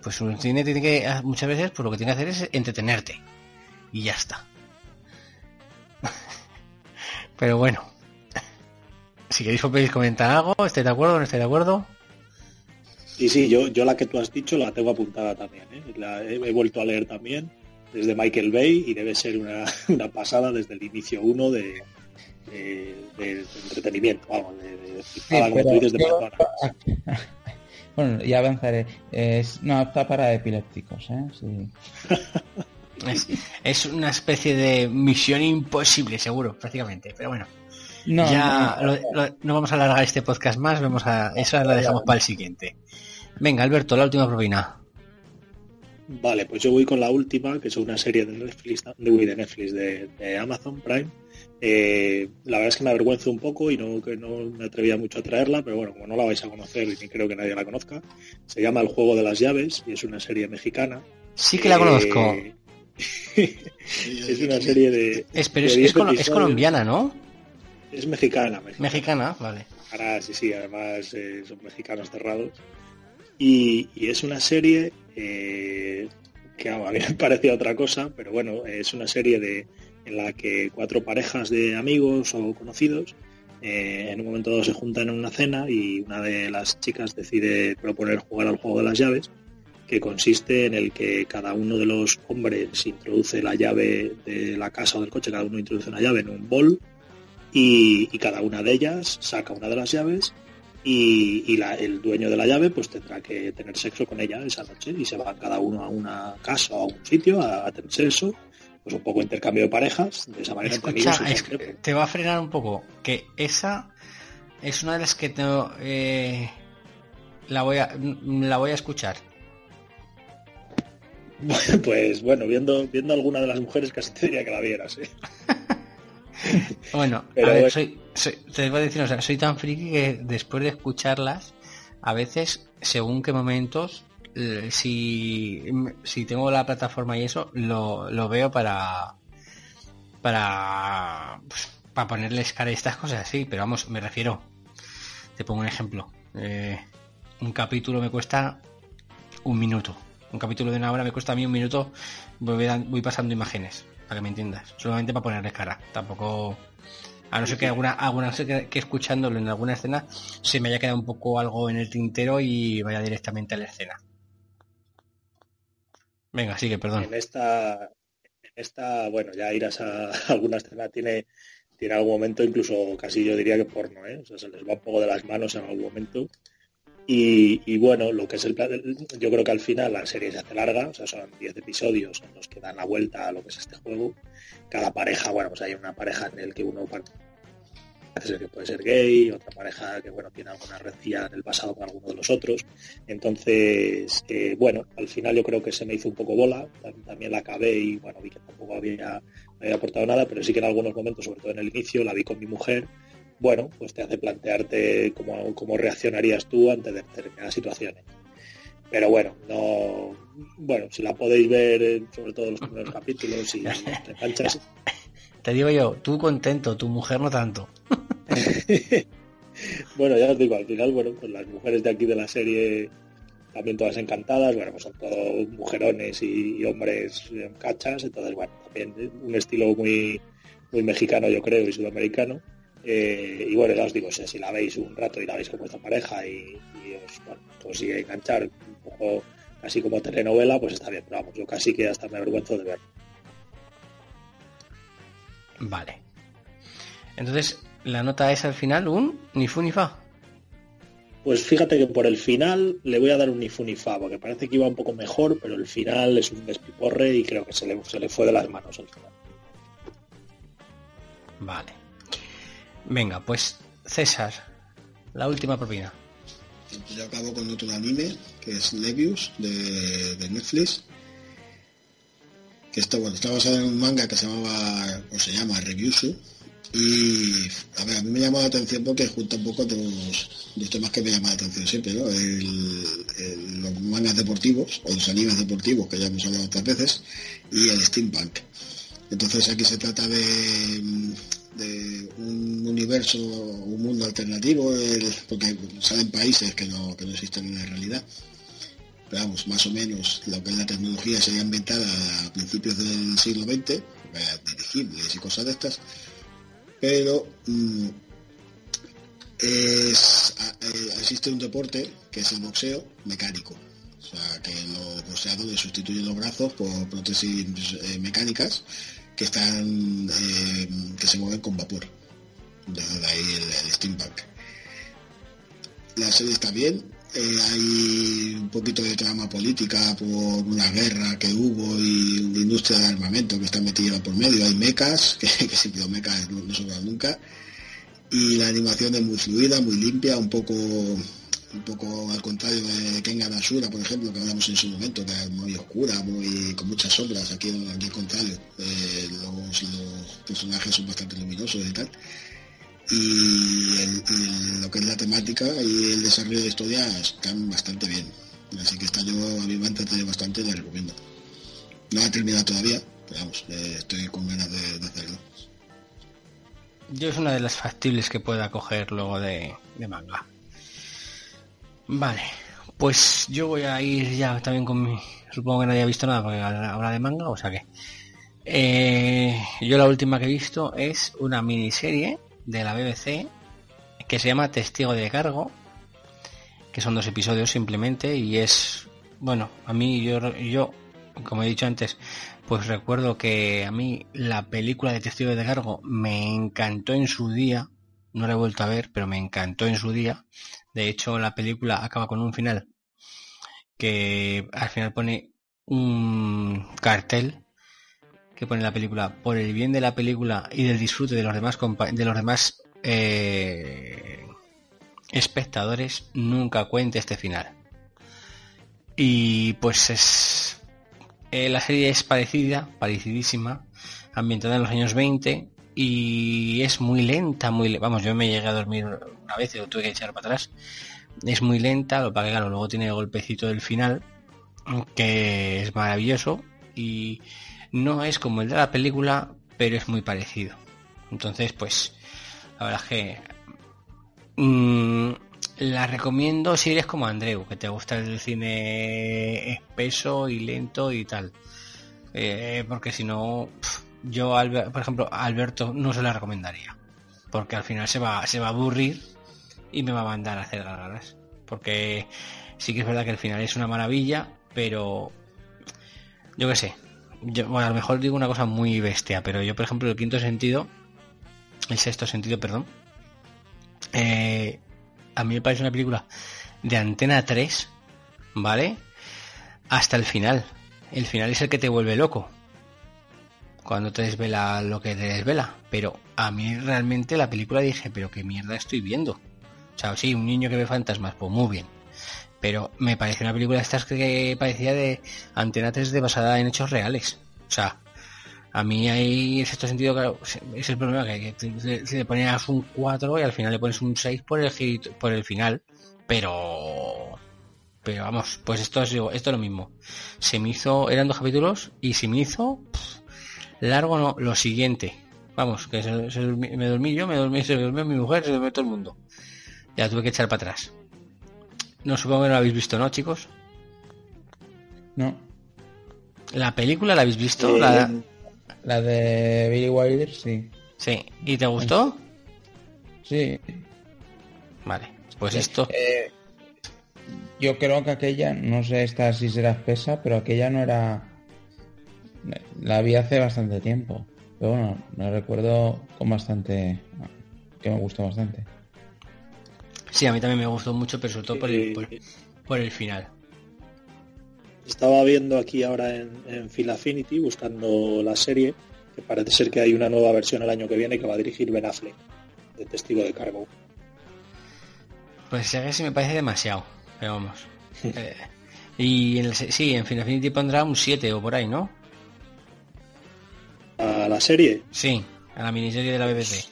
Pues un cine tiene que, muchas veces, pues lo que tiene que hacer es entretenerte. Y ya está. Pero bueno. Si queréis podéis comentar algo, ¿estáis de acuerdo o no estáis de acuerdo? Y sí, yo, yo la que tú has dicho la tengo apuntada también, ¿eh? La he, he vuelto a leer también desde Michael Bay y debe ser una, una pasada desde el inicio uno de, de, de entretenimiento, vamos, de, de pero yo-. Bueno, ya avanzaré. Es, no, está para epilépticos, ¿eh? Sí. Es, es una especie de misión imposible, seguro, prácticamente. Pero bueno, No, ya no, lo- lo- no vamos a alargar este podcast más, vamos a, esa la dejamos para el siguiente. Venga, Alberto, la última propina. Vale, pues yo voy con la última, que es una serie de Netflix, de, de Netflix, de, de Amazon Prime. Eh, la verdad es que me avergüenzo un poco y no, que no me atrevía mucho a traerla, pero bueno, como no la vais a conocer y ni creo que nadie la conozca, se llama El Juego de las Llaves y es una serie mexicana. Sí que la Eh, conozco. es una serie de... Es, pero de es, 10 es colo- es episodios. colombiana, ¿no? Es mexicana, mexicana. Mexicana, vale. Ahora sí, sí, además eh, son mexicanos cerrados. Y, y es una serie eh, que a mí me parecía otra cosa, pero bueno, es una serie de, en la que cuatro parejas de amigos o conocidos eh, en un momento dado se juntan en una cena y una de las chicas decide proponer jugar al juego de las llaves, que consiste en el que cada uno de los hombres introduce la llave de la casa o del coche, cada uno introduce una llave en un bol y, y cada una de ellas saca una de las llaves y, y la- el dueño de la llave pues tendrá que tener sexo con ella esa noche y se van cada uno a una casa o a un sitio a, a tener sexo, pues un poco intercambio de parejas, de esa manera Escucha, es- te va a frenar un poco. Que esa es una de las que tengo, eh, la voy a la voy a escuchar. Pues, bueno, viendo, viendo alguna de las mujeres casi te diría que la vieras, ¿eh? Bueno, Pero a ver, soy, soy- te voy a decir, o sea, soy tan friki que después de escucharlas, a veces, según qué momentos, si, si tengo la plataforma y eso, lo, lo veo para para pues, para ponerles cara a estas cosas, sí, pero vamos, me refiero. Te pongo un ejemplo. Eh, un capítulo me cuesta un minuto. Un capítulo de una hora me cuesta a mí un minuto. Voy, pasando imágenes, para que me entiendas. Solamente para ponerles cara. Tampoco. A no ser que alguna, alguna que, que escuchándolo en alguna escena se me haya quedado un poco algo en el tintero y vaya directamente a la escena. Venga, sigue, perdón. En esta, en esta, bueno, ya irás a alguna escena, tiene, tiene algún momento, incluso casi yo diría que porno, ¿eh? O sea, se les va un poco de las manos en algún momento. Y, bueno, lo que es el yo creo que al final la serie se hace larga, o sea, son 10 episodios en los que dan la vuelta a lo que es este juego. Cada pareja, bueno, pues hay una pareja en el que uno parece que puede ser gay, otra pareja que bueno tiene alguna rencilla en el pasado con alguno de los otros. Entonces, eh, bueno, al final yo creo que se me hizo un poco bola, tam- también la acabé y bueno, vi que tampoco había, había aportado nada, pero sí que en algunos momentos, sobre todo en el inicio, la vi con mi mujer. Bueno, pues te hace plantearte cómo, cómo reaccionarías tú ante determinadas situaciones. Pero bueno, no, bueno, si la podéis ver, sobre todo en los primeros capítulos, y te enganchas, Te digo yo, tú contento, tu mujer no tanto. Bueno, ya os digo, al final, bueno, pues las mujeres de aquí de la serie también todas encantadas, bueno, pues son todos mujerones y, y hombres cachas, entonces, bueno, también un estilo muy, muy mexicano, yo creo, y sudamericano. Eh, y bueno, ya os digo, o sea, si la veis un rato y la veis con vuestra pareja y, y os bueno, consigue enganchar un poco así como telenovela, pues está bien, pero vamos, yo casi que hasta me avergüenzo de ver. Vale. Entonces, la nota es al final un ni fu ni fa. Pues fíjate que por el final le voy a dar un ni fu ni fa, porque parece que iba un poco mejor, pero el final es un despiporre y creo que se le, se le fue de las manos al final. Vale. Venga, pues César, la última propina. Yo acabo con otro anime, que es Levius, de, de Netflix. Que está, bueno, está basado en un manga que se llamaba, o se llama Reviewsu. Y a ver, a mí me llama la atención porque junta un poco dos, dos temas que me llaman la atención siempre, ¿no? Los mangas deportivos, o los animes deportivos, que ya hemos hablado otras veces, y el steampunk. Entonces aquí se trata de, de un universo, un mundo alternativo, porque salen países que no, que no existen en la realidad. Pero vamos, más o menos lo que es la tecnología sería inventada a principios del siglo XX, eh, dirigibles y cosas de estas, pero mm, eh, existe un deporte que es el boxeo mecánico. O sea, que los boxeadores sustituyen los brazos por prótesis eh, mecánicas que están eh, que se mueven con vapor. De ahí el, el steampunk. La serie está bien. eh, hay un poquito de trama política por una guerra que hubo y una industria de armamento que está metida por medio. Hay mecas, que, que siempre los mecas no, no nunca. Y la animación es muy fluida, muy limpia, un poco un poco al contrario de Kengan Ashura, por ejemplo, que hablamos en su momento, que es muy oscura, muy con muchas sombras, aquí, aquí al contrario, eh, los, los personajes son bastante luminosos y tal. Y, lo que es la temática y el desarrollo de historia están bastante bien. Así que esta yo a mí me ha entretenido bastante y la recomiendo. No la he terminado todavía, pero vamos, eh, estoy con ganas de, hacerlo. Yo es una de las factibles que pueda coger luego de manga. Vale, pues yo voy a ir ya también con mi... Supongo que nadie ha visto nada porque habla de manga, o sea que... Eh, yo la última que he visto es una miniserie de la BBC que se llama Testigo de Cargo, que son dos episodios simplemente y es... Bueno, a mí yo, yo como he dicho antes, pues recuerdo que a mí la película de Testigo de Cargo me encantó en su día, no la he vuelto a ver, pero me encantó en su día. De hecho, la película acaba con un final que al final pone un cartel que pone la película por el bien de la película y del disfrute de los demás de los demás eh, espectadores nunca cuente este final y pues es eh, la serie es parecida parecidísima ambientada en los años 20 y es muy lenta muy vamos yo me llegué a dormir una vez y lo tuve que echar para atrás es muy lenta lo que, claro luego tiene el golpecito del final que es maravilloso y no es como el de la película, pero es muy parecido. Entonces, pues, la verdad es que mm, la recomiendo si eres como Andreu, que te gusta el cine espeso y lento y tal. Eh, porque si no, yo, por ejemplo, Alberto no se la recomendaría. Porque al final se va, se va a aburrir y me va a mandar a hacer gargaras. Porque sí que es verdad que el final es una maravilla, pero yo qué sé. Yo, bueno, a lo mejor digo una cosa muy bestia, pero yo, por ejemplo, el quinto sentido, el sexto sentido, perdón, eh, a mí me parece una película de Antena 3, ¿vale? Hasta el final. El final es el que te vuelve loco. Cuando te desvela lo que te desvela. Pero a mí realmente la película dije, pero qué mierda estoy viendo. O sea, sí, un niño que ve fantasmas, pues muy bien. Pero me parece una película estas que parecía de Antena 3 de basada en hechos reales. O sea, a mí hay en cierto sentido, claro, es el problema que, si le ponías un 4 y al final le pones un 6 por el por el final, pero pero vamos, pues esto es esto es lo mismo. Se me hizo, eran dos capítulos y se me hizo largo no, lo siguiente. Vamos, que me dormí yo, me dormí, se durmió mi mujer, se durmió todo el mundo. Ya tuve que echar para atrás. No supongo que no lo habéis visto, ¿no, chicos? No. ¿La película la habéis visto? Eh, la... La de Billy Wilder, sí. Sí. ¿Y te gustó? Sí. Vale. Pues esto. Eh, yo creo que aquella, no sé esta si será espesa, pero aquella no era. La vi hace bastante tiempo. Pero bueno, la recuerdo con bastante. que me gustó bastante. Sí, a mí también me gustó mucho, pero sobre todo por el, por el final. Estaba viendo aquí ahora en, en Phil Affinity, buscando la serie, que parece ser que hay una nueva versión el año que viene que va a dirigir Ben Affleck, de Testigo de Cargo. Pues si me parece demasiado, pero vamos. Eh, y en sí, en Phil Affinity pondrá un 7 o por ahí, ¿no? ¿A la serie? Sí, a la miniserie de la BBC.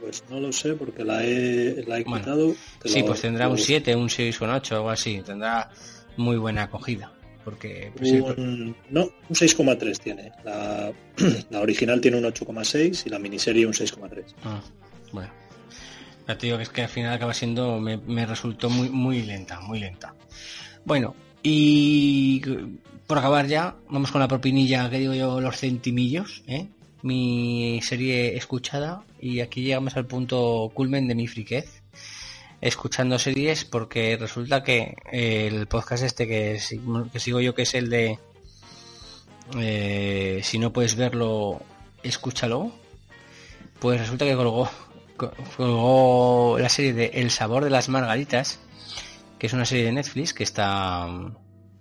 Pues no lo sé porque la he, la he quitado. Sí, pues tendrá un 7, un 6 o un 8 o algo así. Tendrá muy buena acogida. Porque, pues, un, no, un 6,3 tiene. La, la, original tiene un 8,6 y la miniserie un 6,3. Ah, bueno. Ya te digo que es que al final acaba siendo, me, me, resultó muy, muy lenta, muy lenta. Bueno, y por acabar ya, vamos con la propinilla que digo yo, los centimillos, ¿eh? mi serie escuchada y aquí llegamos al punto culmen de mi friquez escuchando series porque resulta que el podcast este que, sigo yo que es el de eh, si no puedes verlo escúchalo pues resulta que colgó colgó la serie de El sabor de las margaritas que es una serie de Netflix que está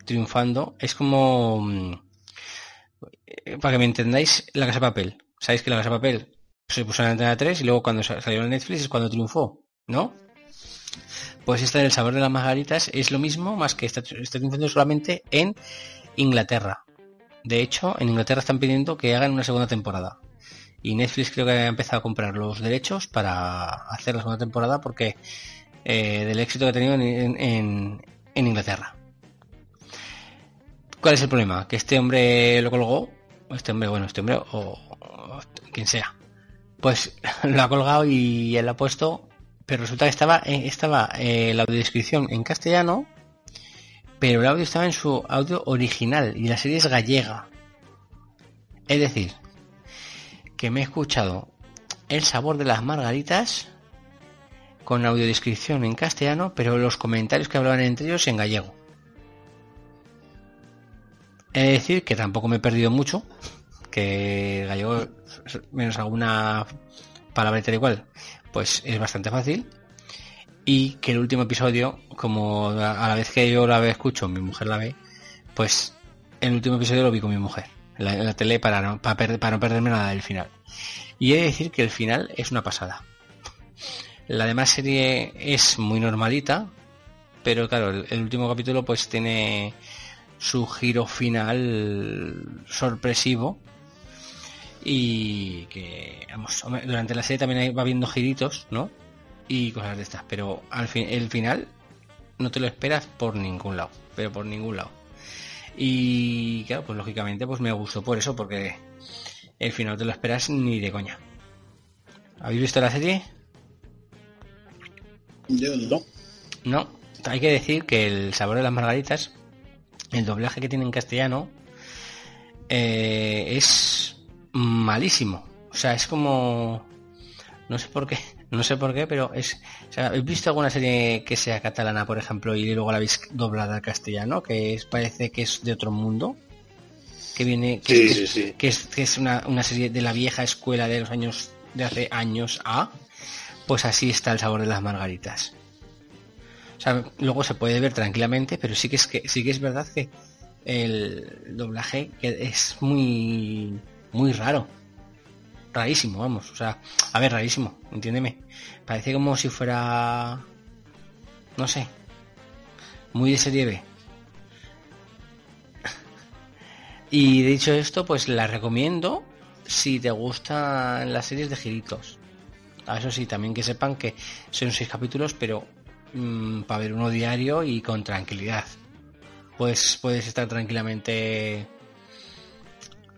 triunfando es como mm, para que me entendáis la casa de papel sabéis que la casa de papel se puso en la antena 3 y luego cuando salió en Netflix es cuando triunfó ¿no? Pues esta del sabor de las margaritas es lo mismo, más que está, está triunfando solamente en Inglaterra. De hecho, en Inglaterra están pidiendo que hagan una segunda temporada. Y Netflix creo que ha empezado a comprar los derechos para hacer la segunda temporada porque eh, del éxito que ha tenido en, Inglaterra. ¿Cuál es el problema? Que este hombre lo colgó, este hombre, bueno, este hombre o, o quien sea, pues lo ha colgado y él ha puesto pero resulta que estaba, eh, estaba eh, la audiodescripción en castellano, pero el audio estaba en su audio original y la serie es gallega. Es decir, que me he escuchado el sabor de las margaritas con audiodescripción en castellano, pero los comentarios que hablaban entre ellos en gallego. Es decir, que tampoco me he perdido mucho, que gallego, menos alguna palabra tal y cual, pues es bastante fácil. Y que el último episodio, como a la vez que yo la escucho, mi mujer la ve, pues el último episodio lo vi con mi mujer la, tele para no, para no perderme nada del final. Y he de decir que el final es una pasada. La demás serie es muy normalita, pero claro, el, último capítulo pues tiene su giro final sorpresivo y que vamos, durante la serie también va viendo giritos, ¿no? Y cosas de estas, pero al fin, el final no te lo esperas por ningún lado, pero por ningún lado. Y claro, pues lógicamente pues me gustó por eso, porque el final no te lo esperas ni de coña. ¿Habéis visto la serie? Yo no. No, hay que decir que el sabor de las margaritas, el doblaje que tiene en castellano, eh, es malísimo. O sea, es como... No sé por qué, no sé por qué, pero es... O sea, ¿Habéis visto alguna serie que sea catalana, por ejemplo, y luego la habéis doblada al castellano? Que es, parece que es de otro mundo. Que viene... Que, Sí, es, sí, sí. que es, que es una, una serie de la vieja escuela de los años... De hace años a... Pues así está el sabor de las margaritas. Luego se puede ver tranquilamente, pero sí que es que sí que es verdad que el doblaje es muy muy raro. Rarísimo, vamos. O sea, a ver, rarísimo, entiéndeme. Parece como si fuera no sé. Muy de serie B. Y dicho esto, pues la recomiendo si te gustan las series de giritos. Eso sí, también que sepan que son seis capítulos, pero mm, para ver uno diario y con tranquilidad. Pues puedes estar tranquilamente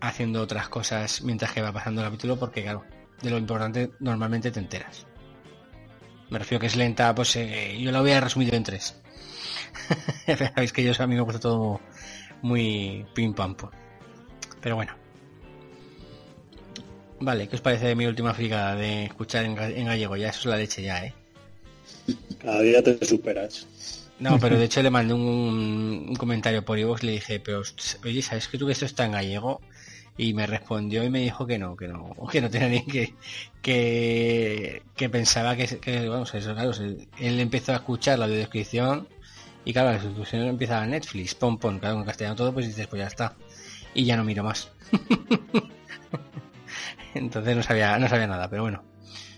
haciendo otras cosas mientras que va pasando el capítulo, porque claro, de lo importante normalmente te enteras. Me refiero que es lenta, pues eh, yo la voy a resumir en tres. Sabéis que yo a mí me gusta todo muy pim pam. Pero bueno. Vale, ¿qué os parece de mi última fricada de escuchar en, en gallego? Ya eso es la leche ya, ¿eh? Cada día te superas. No, pero de hecho le mandé un, comentario por iVoox, le dije, pero oye, ¿sabes que tú que esto está en gallego? Y me respondió y me dijo que no, que no, que no tenía ni que, que, pensaba que, que vamos, eso, claro, él empezó a escuchar la audiodescripción y claro, la suscripción empieza a Netflix, pom pom, claro, en castellano todo, pues dices, pues ya está. Y ya no miro más. Entonces no sabía, no sabía nada, pero bueno,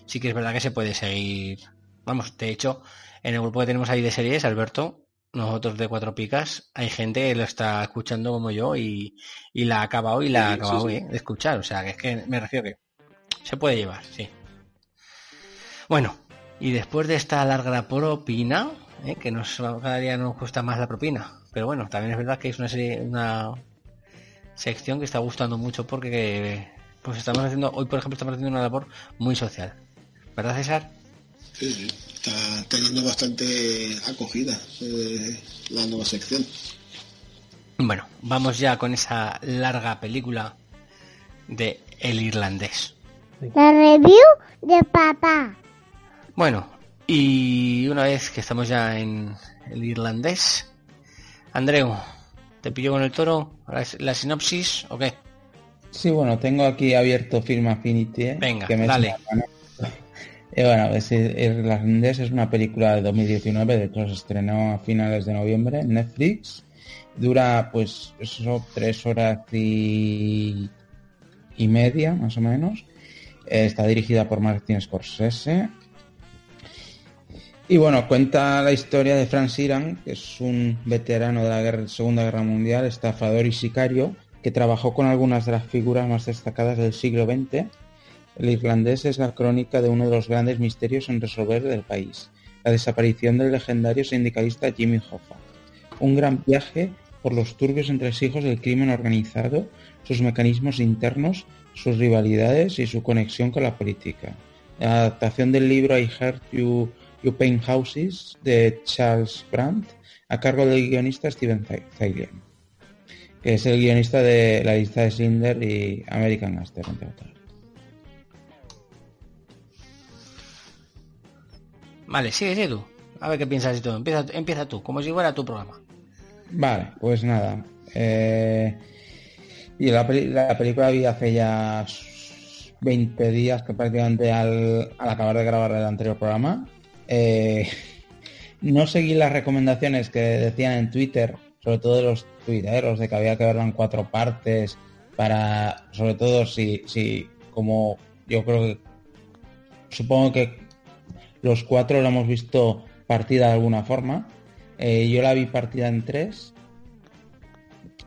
sí que es verdad que se puede seguir. Vamos, de hecho, en el grupo que tenemos ahí de series, Alberto, nosotros de cuatro picas, hay gente que lo está escuchando como yo y, y la ha acabado y la ha Sí, sí, acabado sí. ¿eh? de escuchar. O sea, que es que me refiero que se puede llevar, sí. Bueno, y después de esta larga propina, ¿eh? que nos cada día nos cuesta más la propina, pero bueno, también es verdad que es una serie, una sección que está gustando mucho porque pues estamos haciendo, hoy por ejemplo estamos haciendo una labor muy social. ¿Verdad César? Sí, sí. Está teniendo bastante acogida eh, la nueva sección. Bueno, vamos ya con esa larga película de El Irlandés. La review de papá. Bueno, y una vez que estamos ya en El Irlandés, Andreu, ¿te pillo con el toro? ¿La, la sinopsis o qué? Sí, bueno, tengo aquí abierto Film Affinity. ¿eh? Venga, que me dale. Eh, bueno, es, Irlandés es una película de 2019, de hecho se estrenó a finales de noviembre en Netflix. Dura, pues, eso, tres horas y, y media, más o menos. Eh, está dirigida por Martin Scorsese. Y bueno, cuenta la historia de Franz Iran, que es un veterano de la Segunda Guerra Mundial, estafador y sicario, que trabajó con algunas de las figuras más destacadas del siglo XX. El irlandés es la crónica de uno de los grandes misterios en resolver del país, la desaparición del legendario sindicalista Jimmy Hoffa. Un gran viaje por los turbios entresijos del crimen organizado, sus mecanismos internos, sus rivalidades y su conexión con la política. La adaptación del libro I Heard You, you Paint Houses de Charles Brandt a cargo del guionista Steven Zaillian, que es el guionista de La lista de Schindler y American Gangster, entre otros. Vale, sigue, sigue tú. A ver qué piensas de todo. Empieza, empieza tú, como si fuera tu programa. Vale, pues nada. Eh, y la, la película vi hace ya 20 días que prácticamente al, al acabar de grabar el anterior programa. Eh, no seguí las recomendaciones que decían en Twitter, sobre todo de los tuiteros, de que había que verla en cuatro partes, para, sobre todo si, si como yo creo que, supongo que los cuatro lo hemos visto partida de alguna forma. Eh, yo la vi partida en tres.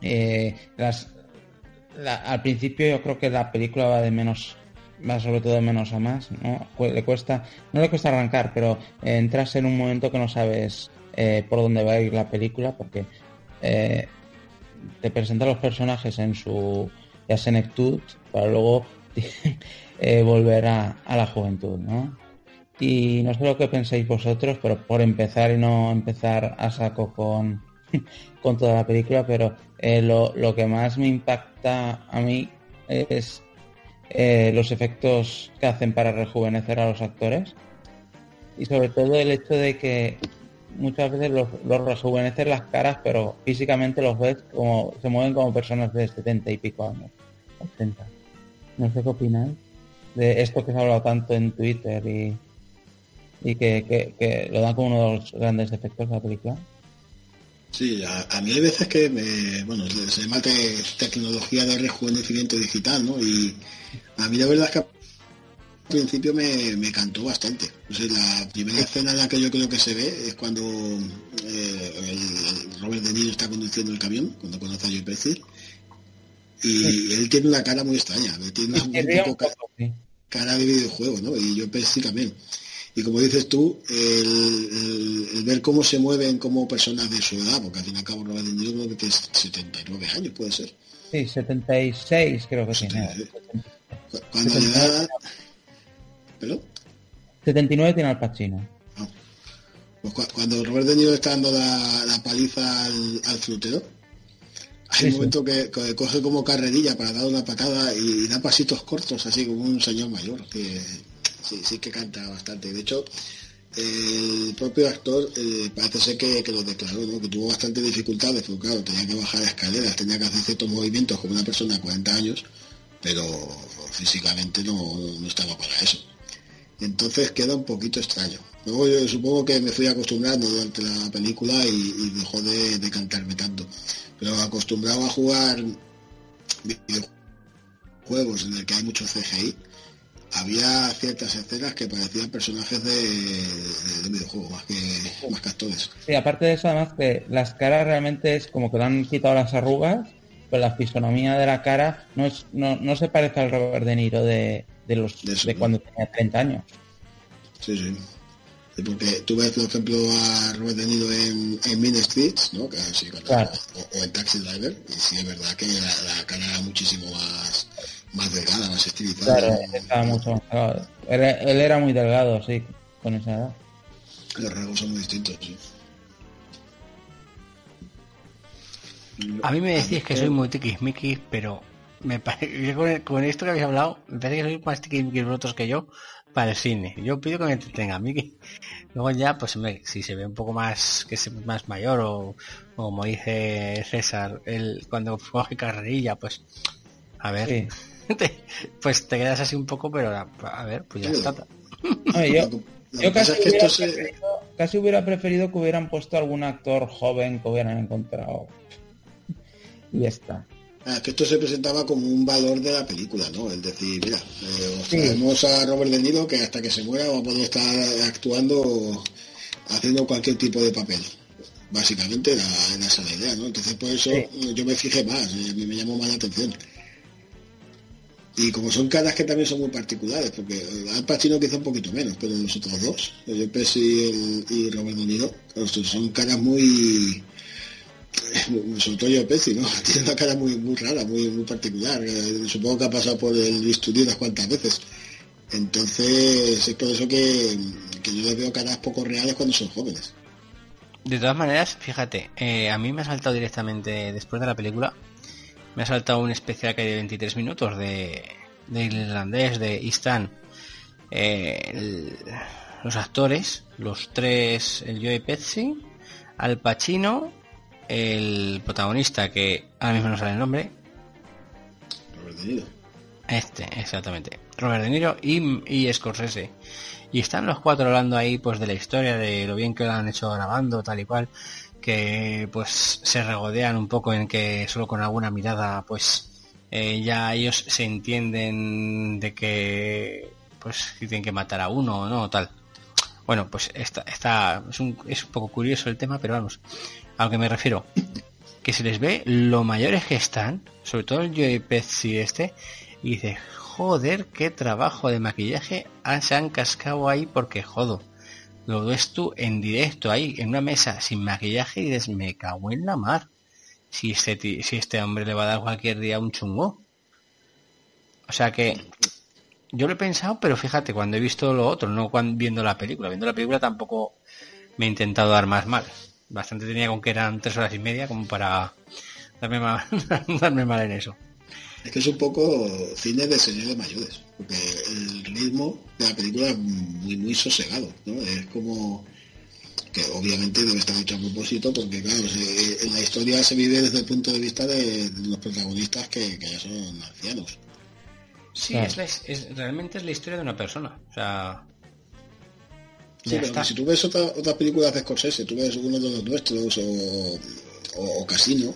Eh, la- al principio yo creo que la película va de menos, va sobre todo de menos a más, ¿no? Le cuesta, no le cuesta arrancar, pero eh, entras en un momento que no sabes por dónde va a ir la película, porque te presenta los personajes en su ya senectud para luego volver a, a, la juventud, ¿no? Y no sé lo que pensáis vosotros, pero por empezar y no empezar a saco con, con toda la película, pero eh, lo, lo, que más me impacta a mí es eh, los efectos que hacen para rejuvenecer a los actores y sobre todo el hecho de que muchas veces los, los rejuvenecen las caras, pero físicamente los ves como se mueven como personas de 70 y pico años, 80. No sé qué opináis de esto que se ha hablado tanto en Twitter y, y que, que, que lo dan como uno de los grandes efectos de la película. Sí, a, a, mí hay veces que me, bueno, se llama te, tecnología de rejuvenecimiento digital, ¿no? Y a mí la verdad es que al principio me, me cantó bastante. O sea, la primera escena en la que yo creo que se ve es cuando eh, el Robert De Niro está conduciendo el camión, cuando conoce a Joe Pesci, y él tiene una cara muy extraña, tiene una, un poco cara, cara de videojuego, ¿no? Y Joe Pesci también. Y como dices tú, el, el, el, ver cómo se mueven como personas de su edad, porque al fin y al cabo Robert De Niro creo que tiene 79 años, puede ser. Sí, 76 creo que tiene. Cuando 79. le da... ¿Perdón? 79 tiene al Pacino. No. Pues cu cuando Robert De Niro está dando la, la paliza al, al frutero, hay sí, un momento sí. que, coge como carrerilla para dar una patada y, y da pasitos cortos, así como un señor mayor, que sí, sí que canta bastante. De hecho, el propio actor eh, parece ser que, que, lo declaró, que tuvo bastante dificultades, porque claro, tenía que bajar escaleras, tenía que hacer ciertos movimientos como una persona de 40 años, pero físicamente no, no estaba para eso. Entonces queda un poquito extraño. Luego yo supongo que me fui acostumbrando durante la película y, dejó de, de, cantarme tanto. Pero acostumbrado a jugar videojuegos en el que hay mucho CGI, había ciertas escenas que parecían personajes de, de, de videojuego más que, más que actores. Sí, aparte de eso, además que las caras realmente es como que le han quitado las arrugas, pero la fisonomía de la cara no es no, no se parece al Robert De Niro de, de los de, eso, cuando tenía 30 años. Sí, sí. Porque tú ves, por ejemplo, a Robert De Niro en, en Mean Streets, ¿no? Que claro. o, o, en Taxi Driver, y sí es verdad que la, la cara era muchísimo más más delgada, más estilizada. Claro, estaba mucho más delgado. Él, él, era muy delgado, sí, con esa edad. Los rasgos son muy distintos, sí. A mí me decís que soy muy tiquismiquis, pero me parece, con, con, esto que habéis hablado, me parece que soy más tiquismiquis vosotros que yo para el cine. Yo pido que me entretenga a mí. Que... Luego ya, pues me, si se ve un poco más, que es más mayor o, o como dice César, él cuando coge carrerilla, pues a ver, sí. Pues te quedas así un poco, pero a, a ver, pues ya está. No, yo, yo casi, hubiera se... preferido, casi, hubiera preferido que hubieran puesto algún actor joven que hubieran encontrado. Y ya está. Ah, que esto se presentaba como un valor de la película, ¿no? Es decir, mira, eh, traemos sí. a Robert De Niro que hasta que se muera va a poder estar actuando haciendo cualquier tipo de papel. Básicamente era, era esa la idea, ¿no? Entonces por eso sí. yo me fijé más, eh, a mí me llamó más la atención. Y como son caras que también son muy particulares, porque Al Pacino quizá un poquito menos, pero los otros dos, el Pesci y, el, y Robert De Niro, son caras muy... Sobre todo yo Pesci, ¿no? Tiene una cara muy, muy rara, muy, muy particular. Supongo que ha pasado por el estudio unas cuantas veces. Entonces es por eso que, que yo les veo caras poco reales cuando son jóvenes. De todas maneras, fíjate, eh, a mí me ha saltado directamente después de la película me ha saltado un especial que hay de 23 minutos de, de irlandés, de Istan. Eh, el, los actores, los tres, el Joe Pesci, Al Pacino, el protagonista que ahora mismo no sale el nombre. Robert De Niro. Este, exactamente. Robert De Niro y, y Scorsese. Y están los cuatro hablando ahí pues de la historia, de lo bien que lo han hecho grabando, tal y cual que pues se regodean un poco en que solo con alguna mirada pues eh, ya ellos se entienden de que pues tienen que matar a uno o no tal. Bueno pues está, está es, un, es un poco curioso el tema pero vamos a lo que me refiero. Que se les ve lo mayores que están sobre todo el Joey Petsy este y dice joder qué trabajo de maquillaje se han cascado ahí porque jodo lo ves tú en directo ahí, en una mesa sin maquillaje y dices, me cago en la mar. si este, si este hombre le va a dar cualquier día un chungo. O sea que yo lo he pensado, pero fíjate, cuando he visto lo otro, no cuando, viendo la película. Viendo la película tampoco me he intentado dar más mal. Bastante tenía con que eran tres horas y media como para darme mal, darme mal en eso. Es que es un poco cine de señor de mayores, porque el ritmo de la película es muy, muy sosegado, ¿no? Es como que obviamente debe estar hecho a propósito, porque claro, en la historia se vive desde el punto de vista de, los protagonistas que, ya son ancianos. Sí, es, realmente es la historia de una persona. O sea, Sí, pero si tú ves otras películas de Scorsese, tú ves uno de los nuestros o, o, Casino,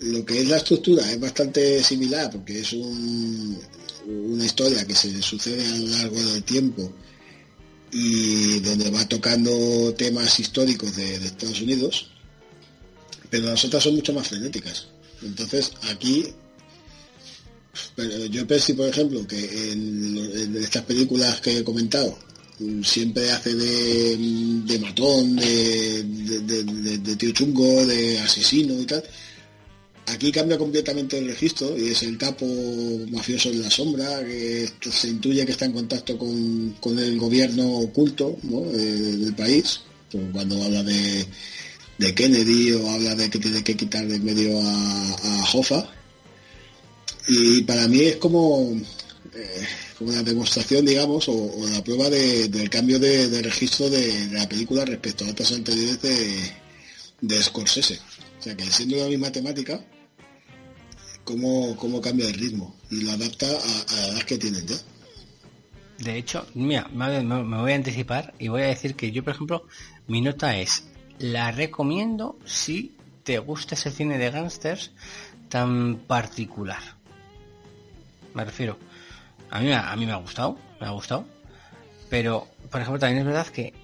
lo que es la estructura es bastante similar porque es una historia que se sucede a lo largo del tiempo y donde va tocando temas históricos de, Estados Unidos, pero las otras son mucho más frenéticas. Entonces aquí, yo pensé, por ejemplo, que en estas películas que he comentado, siempre hace de, matón, de, tío chungo, de asesino y tal. Aquí cambia completamente el registro y es el capo mafioso de la sombra, que se intuye que está en contacto con, el gobierno oculto eh, del país, pues cuando habla de, Kennedy o habla de que tiene que quitar de medio a, Hoffa. Y para mí es como... Eh, como una demostración, digamos, o, la prueba del cambio de, registro de, la película respecto a otras anteriores de, de Scorsese. O sea, que siendo la misma temática, cómo, cómo cambia el ritmo y lo adapta a, la edad que tienen ya. De hecho, mira, me, voy a anticipar y voy a decir que yo, por ejemplo, mi nota es, la recomiendo si te gusta ese cine de gángsters tan particular. Me refiero, a mí, a mí me ha gustado, me ha gustado. Pero, por ejemplo, también es verdad que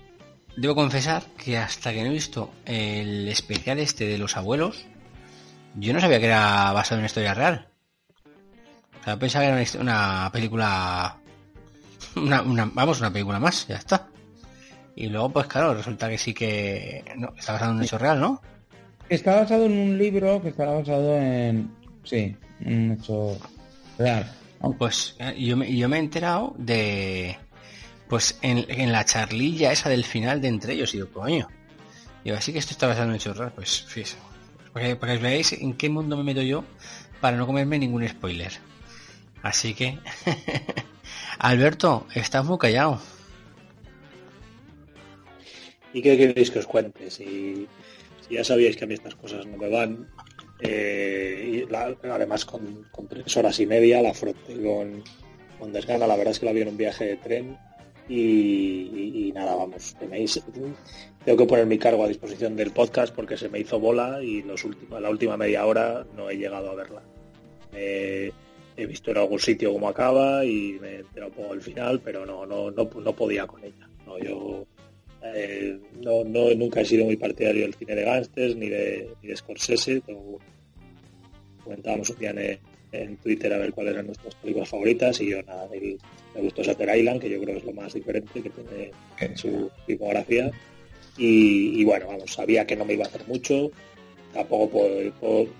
debo confesar que hasta que no he visto el especial este de los abuelos, yo no sabía que era basado en una historia real. O sea, pensaba que era una, película... Una, vamos, una película más, ya está. Y luego, pues claro, resulta que sí que... No, está basado en un hecho real, ¿no? Está basado en un libro que está basado en... Sí, un hecho real. Pues eh, yo me, yo me he enterado de. Pues en, la charlilla esa del final de entre ellos, y digo, coño. Digo, así que esto está basado en hechos raros. Pues fíjese. Para que, veáis en qué mundo me meto yo para no comerme ningún spoiler. Así que. Alberto, estás muy callado. ¿Y qué queréis que os cuente? Si, ya sabíais que a mí estas cosas no me van, eh, además con, tres horas y media la froté con, con desgana. La verdad es que la vi en un viaje de tren y, nada, vamos, tengo que poner mi cargo a disposición del podcast porque se me hizo bola y los últimos, la última media hora no he llegado a verla. he visto en algún sitio cómo acaba y me he enterado poco el final, pero no, no, no, no podía con ella. No, yo eh, no, no, nunca he sido muy partidario del cine de gángsters ni de, ni de Scorsese. comentábamos un día en, Twitter a ver cuáles eran nuestras películas favoritas y yo nada, me gustó Shutter Island, que yo creo que es lo más diferente que tiene en su filmografía. Y, bueno, vamos, sabía que no me iba a hacer mucho. Tampoco,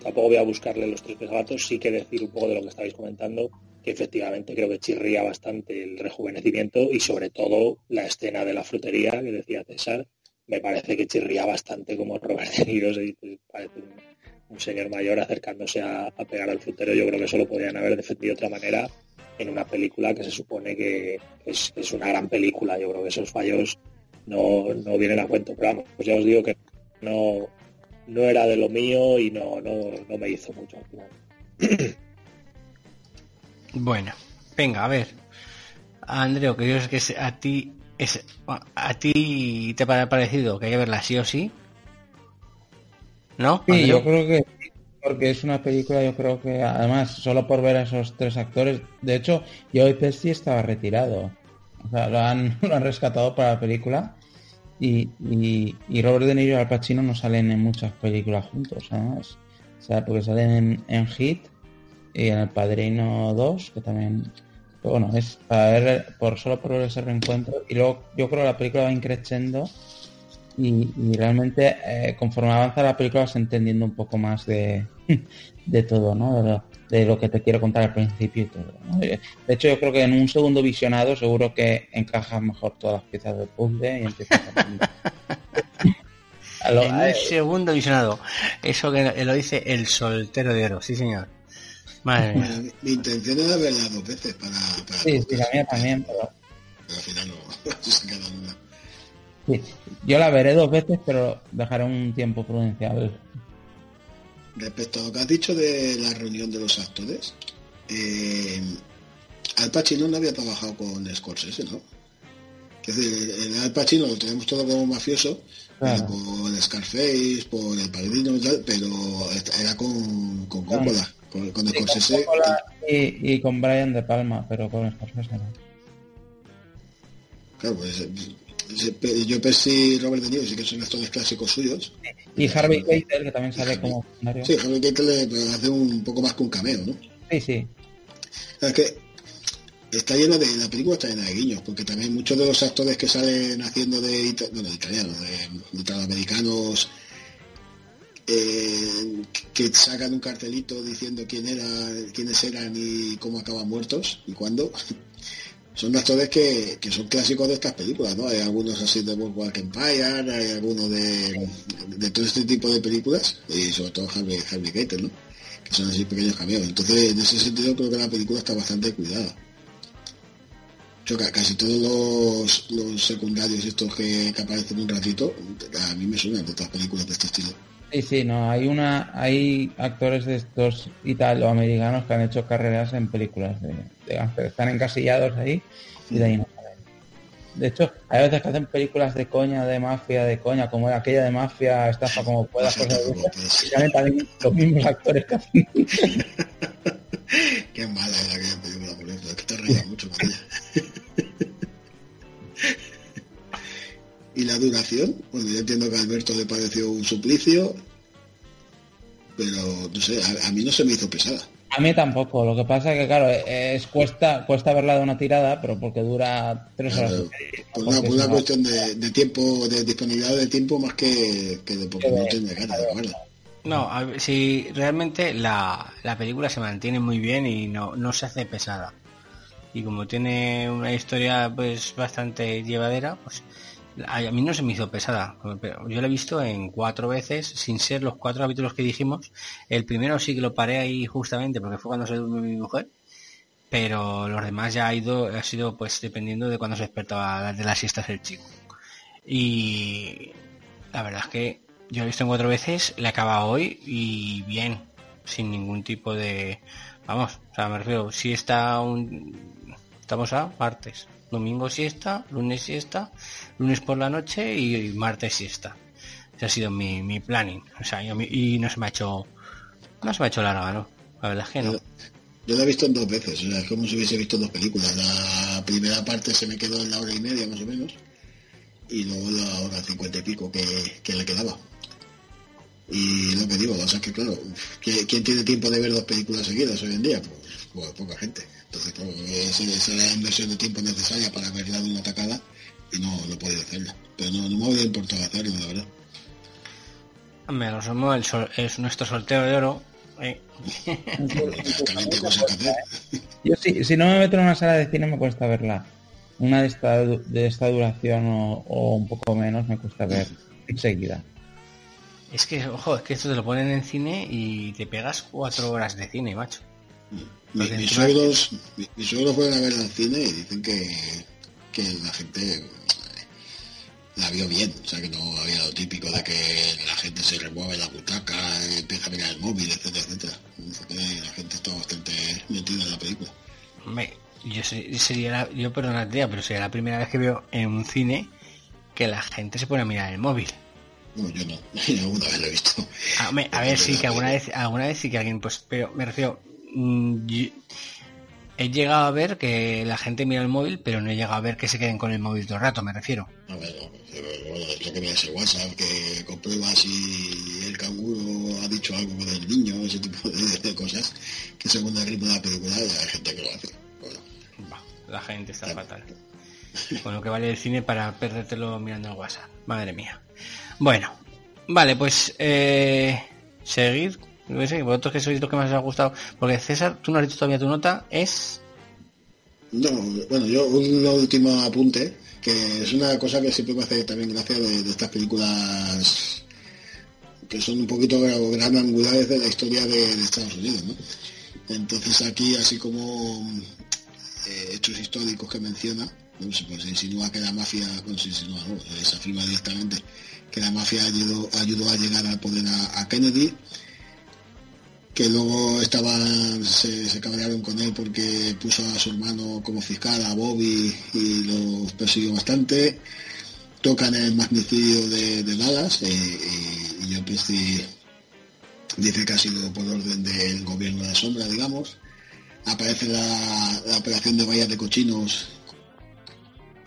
tampoco voy a buscarle los tres gatos, sí que decir un poco de lo que estabais comentando efectivamente creo que chirría bastante el rejuvenecimiento y sobre todo la escena de la frutería que decía César, me parece que chirría bastante como Robert De Niro, se parece un, señor mayor acercándose a, pegar al frutero. Yo creo que eso lo podrían haber defendido de otra manera en una película que se supone que es, una gran película. Yo creo que esos fallos no, no vienen a cuento. Pero vamos, pues ya os digo que no, no era de lo mío y no, no, no me hizo mucho al final. Bueno, venga, a ver. Andreo, que yo sé que a ti es, a ti te ha parecido que hay que verla sí o sí. ¿No? Sí, yo creo que porque es una película, yo creo que además, solo por ver a esos tres actores, de hecho, Joey Pesci estaba retirado. O sea, lo han, lo han rescatado para la película. Y, y, Robert De Niro y Al Pacino no salen en muchas películas juntos, además. O sea, porque salen en, en Hit y en El Padrino 2, que también, bueno, es para ver, por solo por ese reencuentro. Y luego yo creo que la película va increciendo y, y realmente eh, conforme avanza la película vas entendiendo un poco más de, de todo, ¿no? De lo, de lo que te quiero contar al principio y todo. ¿no? De hecho, yo creo que en un segundo visionado seguro que encajas mejor todas las piezas del puzzle y empiezas a lo- En un segundo visionado. Eso que lo dice el soltero de oro, sí señor. Madre mía. Mi, mi intención era verla dos veces para, para sí, sí, la mía también, pero pero al final no, no se queda nada. Sí. Yo la veré dos veces, pero dejaré un tiempo prudencial. Respecto a lo que has dicho de la reunión de los actores, eh, Al Pacino no había trabajado con Scorsese, ¿no? Es decir, el, el Al Pacino lo tenemos todo como mafioso, Claro. eh, por Scarface, por El Padrino y tal, pero era con, con Coppola, con, con Sí, con Scorsese. Coppola y, y con Brian De Palma, pero con Scorsese no. Claro, pues, eh, yo Pesci y Robert De Niro sí que son actores clásicos suyos. Y Harvey Keitel, que también sale como. Sí, Harvey Keitel pero hace un poco más que un cameo, ¿no? sí, sí. Es que está llena de la película está llena de guiños porque también muchos de los actores que salen haciendo de, bueno, de italianos de, de italoamericanos eh, que sacan un cartelito diciendo quién era quiénes eran y cómo acaban muertos y cuándo son actores que, que son clásicos de estas películas no hay algunos así de Boardwalk Empire hay algunos de, de todo este tipo de películas y sobre todo Harvey, Harvey Keitel ¿no? que son así pequeños cameos entonces en ese sentido creo que la película está bastante cuidada yo ca- casi todos los, los secundarios estos que, que aparecen un ratito, a mí me suenan de otras películas de este estilo. Sí, sí, no, hay una, hay actores de estos italoamericanos que han hecho carreras en películas de, de gángster. están encasillados ahí y de ahí no salen. De hecho, hay veces que hacen películas de coña, de mafia, de coña, como aquella de mafia, estafa como puedas, cosas de y salen también los mismos actores que hacen. Qué mala era aquella película, por ejemplo, que te reías mucho con ella. Y la duración, bueno, yo entiendo que a Alberto le pareció un suplicio, pero no sé, a, a mí no se me hizo pesada. A mí tampoco, lo que pasa es que claro, es cuesta, cuesta verla de una tirada, pero porque dura tres horas. Por una, por una cuestión de, de tiempo, de disponibilidad de tiempo más que, que de porque no tiene ganas, ¿de acuerdo? No, a ver, si realmente la, la película se mantiene muy bien y no, no se hace pesada. Y como tiene una historia pues bastante llevadera, pues a, mí no se me hizo pesada. Pero yo la he visto en cuatro veces, sin ser los cuatro capítulos que dijimos. El primero sí que lo paré ahí justamente porque fue cuando se durmió mi mujer. Pero los demás ya ha ido, ha sido pues dependiendo de cuando se despertaba de las siestas el chico. Y la verdad es que yo he visto en cuatro veces, la acaba hoy y bien, sin ningún tipo de... Vamos, o sea, me refiero, si está un... Estamos a martes, domingo siesta, lunes siesta, lunes por la noche y martes siesta. Ese ha sido mi, mi planning. O sea, yo y no se me ha hecho... No se me ha hecho larga, ¿no? La verdad es que no. Yo, yo la he visto en dos veces, o sea, es como si hubiese visto dos películas. La primera parte se me quedó en la hora y media más o menos, y luego la hora cincuenta y pico que, que le quedaba. Y lo que digo, o sea, que claro, ¿qui- ¿quién tiene tiempo de ver dos películas seguidas hoy en día? Pues, pues poca gente. Entonces, claro, esa esa era la inversión de tiempo necesaria para verla de una tacada y no, no podía hacerla. Pero no, no me hubiera importado hacerlo, la verdad. Hombre, lo somos, el sol- es nuestro soltero de oro. ¿eh? Yo sí, si no me meto en una sala de cine me cuesta verla. Una de esta, de esta duración o, o un poco menos me cuesta ver enseguida. Es que, ojo, es que esto te lo ponen en cine y te pegas cuatro horas de cine, macho. Mi- mis, suegros, mi- mis suegros fueron a verla al cine y dicen que, que la gente la vio bien, o sea que no había lo típico de que la gente se remueve en la butaca, empieza a mirar el móvil, etcétera, etcétera. La gente está bastante metida en la película. Hombre, yo se- sería la, yo perdona tía, pero sería la primera vez que veo en un cine que la gente se pone a mirar el móvil. No, yo no, alguna vez lo he visto. A, me- a ver, sí, que alguna vez, alguna vez sí que alguien, pues, pero me refiero, he llegado a ver que la gente mira el móvil, pero no he llegado a ver que se queden con el móvil todo el rato, me refiero. A ver, pero bueno, es lo que ves en WhatsApp, que compruebas si el canguro ha dicho algo con el niño, ese tipo de, cosas, que según el ritmo de la película hay gente que lo hace. Bueno, Bah, la gente está fatal. Con lo que vale el cine para perdértelo mirando el WhatsApp. Madre mía. Bueno, vale, pues eh, seguir. No sé, vosotros que sois los que más os ha gustado. Porque César, tú no has dicho todavía tu nota, es. No, bueno, yo un último apunte, que es una cosa que siempre me hace también gracia de, estas películas que son un poquito gran angulares de la historia de, de Estados Unidos, ¿no? Entonces aquí, así como eh, hechos históricos que menciona, se, pues, se insinúa que la mafia, bueno, se insinúa, no, se afirma directamente que la mafia ayudó, ayudó a llegar al poder a Kennedy, que luego estaban, se, se cabrearon con él porque puso a su hermano como fiscal, a Bobby, y los persiguió bastante. Tocan el magnicidio de, de Dallas eh, y, y yo pues sí, dice que ha sido por orden del gobierno de la sombra, digamos. Aparece la, la operación de vallas de cochinos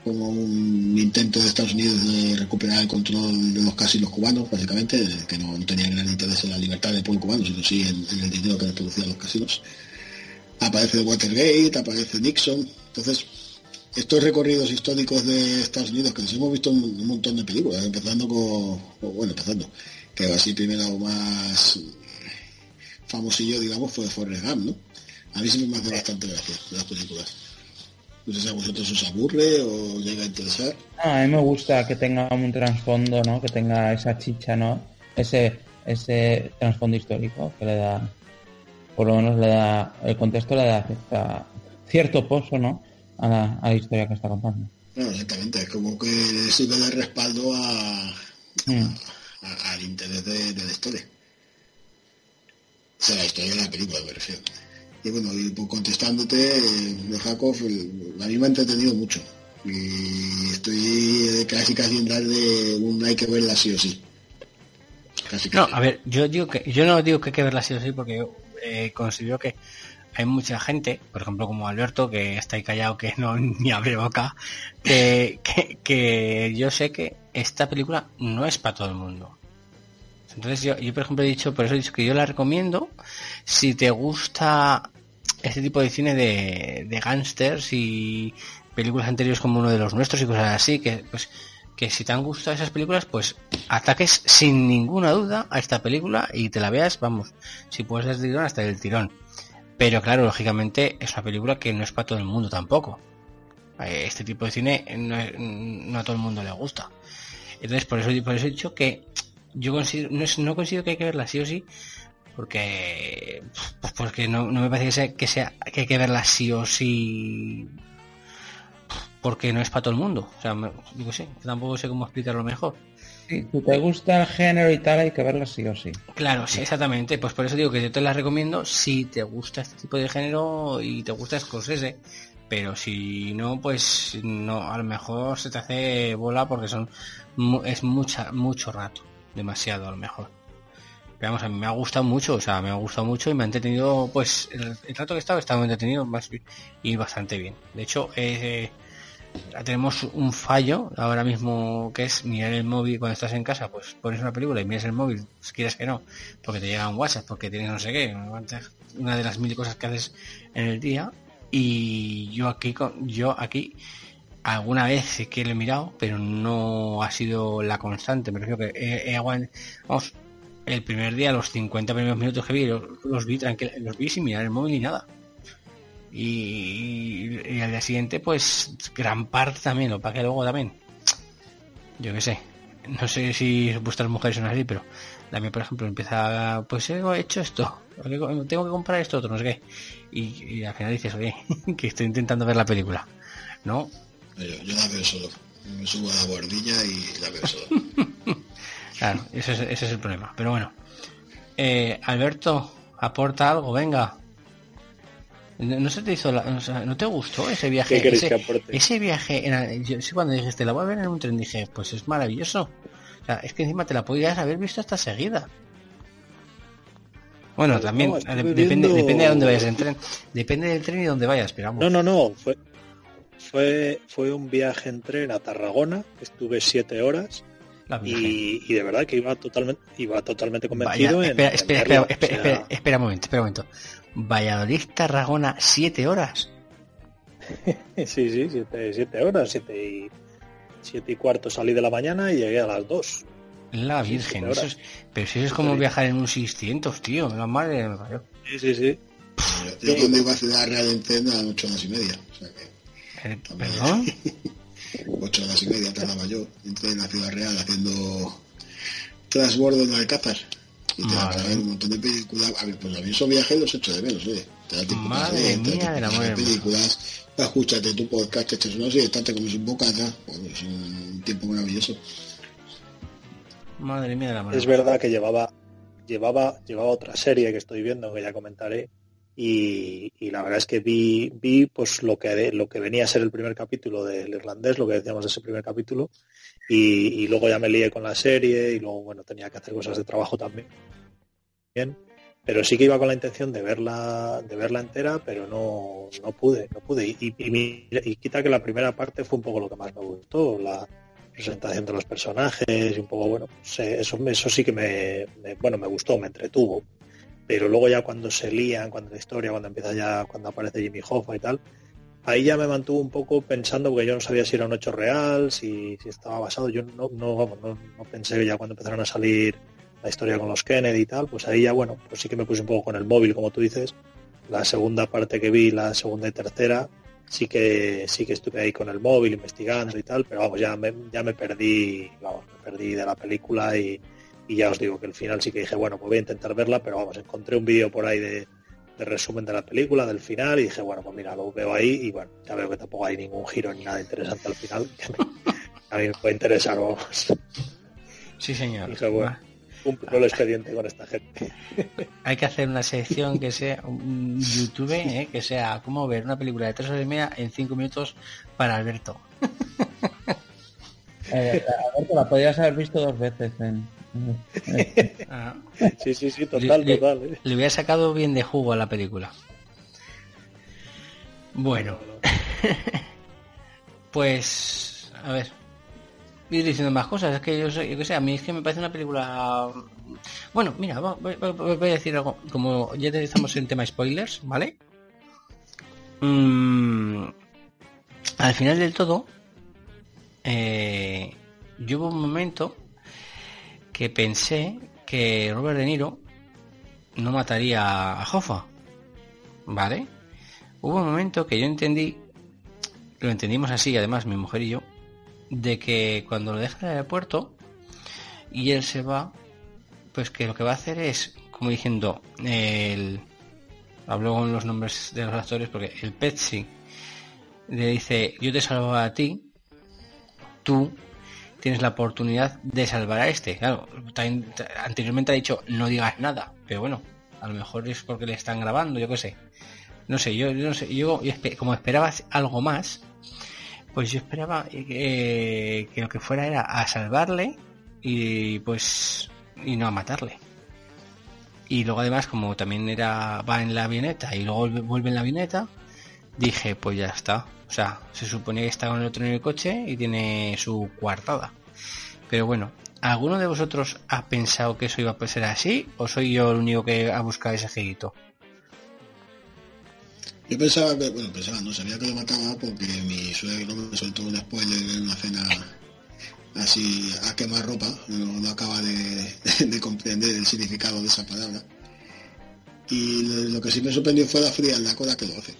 como un intento de Estados Unidos de recuperar el control de los casinos cubanos, básicamente, que no, no tenían gran interés en la libertad del pueblo cubano, sino sí en, el dinero que les producían los casinos. Aparece Watergate, aparece Nixon. Entonces, estos recorridos históricos de Estados Unidos, que nos hemos visto un montón de películas, empezando con, bueno, empezando, que así primero más famosillo, digamos, fue Forrest Gump, ¿no? A mí sí me hace bastante gracia las películas. No sé si a vosotros os aburre o llega a interesar. Ah, a mí me gusta que tenga un trasfondo, ¿no? Que tenga esa chicha, ¿no? Ese, ese trasfondo histórico que le da, por lo menos le da, el contexto le da cierta- cierto pozo, ¿no? A la, a la historia que está contando. No, exactamente, es como que sirve de respaldo a, Mm. a- al interés de, de la historia. O sea, la historia de la película, me refiero. Y bueno, y pues contestándote, eh, de Jacob, a mí me ha entretenido mucho. Y estoy casi casi en dar de un hay que verla sí o sí. Casi No, a ver, yo digo que yo no digo que hay que verla así o sí porque yo eh, considero que hay mucha gente, por ejemplo como Alberto, que está ahí callado, que no ni abre boca, que, que, que yo sé que esta película no es para todo el mundo. Entonces yo, yo por ejemplo he dicho, por eso he dicho que yo la recomiendo si te gusta este tipo de cine de, de gángsters y películas anteriores como uno de los nuestros y cosas así, que pues que si te han gustado esas películas, pues ataques sin ninguna duda a esta película y te la veas, vamos, si puedes desde el tirón hasta el tirón. Pero claro, lógicamente es una película que no es para todo el mundo tampoco. Eh, Este tipo de cine no, no a todo el mundo le gusta. Entonces por eso, por eso he dicho que yo considero, no, es- no considero que hay que verla sí o sí, porque pues porque no, no me parece que sea, que sea que hay que verla sí o sí porque no es para todo el mundo. O sea, me- digo sí, tampoco sé cómo explicarlo mejor. Si te gusta el género y tal, hay que verlo sí o sí. Claro, sí, exactamente. Pues por eso digo que yo te las recomiendo si te gusta este tipo de género y te gusta Scorsese. Pero si no, pues no, a lo mejor se te hace bola porque son es mucha, mucho rato, demasiado a lo mejor. Pero vamos, a mí me ha gustado mucho, o sea, me ha gustado mucho y me ha entretenido, pues el, el rato que he estado entretenido más y bastante bien. De hecho, eh, tenemos un fallo ahora mismo que es mirar el móvil cuando estás en casa, pues pones una película y miras el móvil, si quieres que no, porque te llega un WhatsApp, porque tienes no sé qué, una de las mil cosas que haces en el día y yo aquí con- yo aquí alguna vez sí que lo he mirado, pero no ha sido la constante, me refiero que he, he aguant- vamos, el primer día, los 50 primeros minutos que vi, los, los vi tranquila, los vi sin mirar el móvil ni nada. Y, y al día siguiente, pues gran parte también, lo para que luego también. Yo qué sé. No sé si vuestras mujeres son así, pero la mía, por ejemplo, empieza, pues he hecho esto, tengo que comprar esto otro, no sé qué. Y, y al final dices, oye, que estoy intentando ver la película. ¿No? Yo, yo la veo solo. Me subo a la bordilla y la veo solo. Claro, ese es, ese es el problema. Pero bueno. Eh, Alberto, aporta algo, venga. No, se te hizo la- o sea, ¿No te gustó ese viaje? ¿Qué ese, que ese viaje, era, yo sí cuando dijiste la voy a ver en un tren dije, pues es maravilloso. O sea, es que encima te la podías haber visto hasta seguida. Bueno, también no, depende, viendo- depende de dónde vayas en tren. Depende del tren y dónde vayas, pero vamos. No, no, no. Fue, fue, fue un viaje en tren a Tarragona. Estuve siete horas. Y, y de verdad que iba totalmente, iba totalmente Vaya, convencido en, espera, en espera, espera, espera, O sea, espera, espera un momento, espera un momento. Valladolid, Tarragona, siete horas. sí, sí, siete, siete horas, siete y, siete y cuarto salí de la mañana y llegué a las dos. La Sí, Virgen, eso es- pero si es como viajar en un 600, tío, la madre me parió. Sí, sí, sí. Yo cuando iba a Ciudad Real ocho horas y media. O sea que Eh, ¿Perdón? ocho horas y media tardaba yo. Entré en la Ciudad Real haciendo transbordo en Alcázar. Y te Madre. para ver un montón de películas. A ver, pues a mí esos viajes los echo de menos, oye. Te da tiempo para Madre ver, te da mía tiempo del para películas. Escúchate tu podcast, te echas una siesta, te comes un bocata. Bueno, es un tiempo maravilloso. Madre mía de la mano. Es verdad que llevaba, llevaba, llevaba otra serie que estoy viendo, que ya comentaré, y, la verdad es que vi, vi pues lo que lo que venía a ser el primer capítulo del irlandés, lo que decíamos de ese primer capítulo, y, luego ya me lié con la serie, y luego bueno tenía que hacer cosas de trabajo también. Bien, pero sí que iba con la intención de verla, de verla entera, pero no, no pude, no pude. Y, y quita que la primera parte fue un poco lo que más me gustó, la presentación de los personajes y un poco bueno, pues, eh, eso, eso sí que me, me- bueno, me gustó, me entretuvo. Pero luego ya cuando se lían, cuando la historia, cuando empieza ya, cuando aparece Jimmy Hoffa y tal, ahí ya me mantuvo un poco pensando, porque yo no sabía si era un hecho real, si, si estaba basado, yo no, no, vamos, no, no pensé ya cuando empezaron a salir la historia con los Kennedy y tal, pues ahí ya bueno, pues sí que me puse un poco con el móvil, como tú dices. La segunda parte que vi, la segunda y tercera, sí que sí que estuve ahí con el móvil investigando y tal, pero vamos, ya me, ya me perdí, vamos, me perdí de la película y, y ya os digo que el final sí que dije, bueno, pues voy a intentar verla, pero vamos, encontré un vídeo por ahí de, de resumen de la película, del final, y dije, bueno, pues mira, lo veo ahí y bueno, ya veo que tampoco hay ningún giro ni nada interesante al final, que me- a mí me puede interesar, vamos. Sí, señor. Dije, bueno, cumplo el expediente con esta gente. Hay que hacer una sección que sea un YouTube, ¿eh? que sea cómo ver una película de tres horas y media en cinco minutos para Alberto. Eh, Alberto, la podrías haber visto dos veces en... Ah, Sí, sí, sí, total, Le- total. ¿eh? le hubiera sacado bien de jugo a la película. Bueno, pues a ver, ir diciendo más cosas. Es que yo, sé, yo que sé, a mí es que me parece una película. Bueno, mira, voy, voy- voy a decir algo. Como ya estamos en tema spoilers, ¿vale? Mm, al final del todo, eh, yo hubo un momento que pensé que Robert De Niro no mataría a Hoffa, ¿vale? Hubo un momento que yo entendí, lo entendimos así, además mi mujer y yo, de que cuando lo deja en el aeropuerto y él se va, pues que lo que va a hacer es, como diciendo, el, hablo con los nombres de los actores porque el Pepsi le dice, yo te salvo a ti, tú tienes la oportunidad de salvar a este. Claro, anteriormente ha dicho no digas nada, pero bueno, a lo mejor es porque le están grabando, yo qué sé. No sé, yo, no sé, yo, como esperaba algo más, pues yo esperaba eh, que lo que fuera era a salvarle y pues y no a matarle. Y luego además como también era va en la avioneta y luego vuelve en la avioneta, dije pues ya está. O sea, se supone que está con el otro en el coche y tiene su coartada. Pero bueno, ¿alguno de vosotros ha pensado que eso iba a ser así? ¿O soy yo el único que ha buscado ese girito? Yo pensaba que, bueno, pensaba, no sabía que lo mataba porque mi suegro me soltó un spoiler en una cena así a quemar ropa, no, no acaba de, de comprender el significado de esa palabra. Y lo, que sí me sorprendió fue la frialdad con la que lo hace.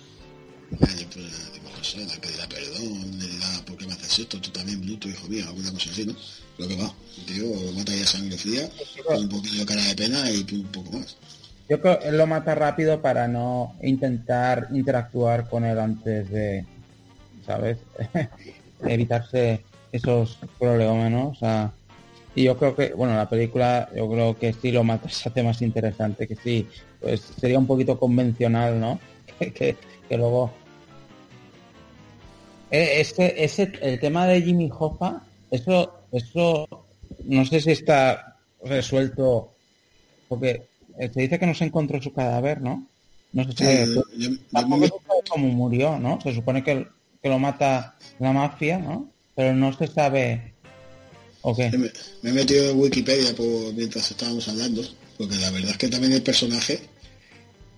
Pues, no sé, la pedirá perdón, le dirá, ¿por qué me haces esto? Tú también, bruto, hijo mío, alguna cosa así, ¿no? Lo que va, tío, lo mata ya sangre fría, con un poquillo de cara de pena y un poco más. Yo creo que él lo mata rápido para no intentar interactuar con él antes de, ¿sabes? Evitarse esos prolegómenos. o sea, y yo creo que, bueno, la película, yo creo que sí lo mata, se hace más interesante, que sí, pues sería un poquito convencional, ¿no? que, que, que luego... Eh, Es que ese, el tema de Jimmy Hoffa, eso, eso, no sé si está resuelto, porque eh, se dice que no se encontró su cadáver, ¿no? No se Sí, sabe. yo- yo Tampoco me- se sabe cómo murió, ¿no? Se supone que, que lo mata la mafia, ¿no? Pero no se sabe. ¿O qué? Me, me he metido en Wikipedia por, mientras estábamos hablando, porque la verdad es que también el personaje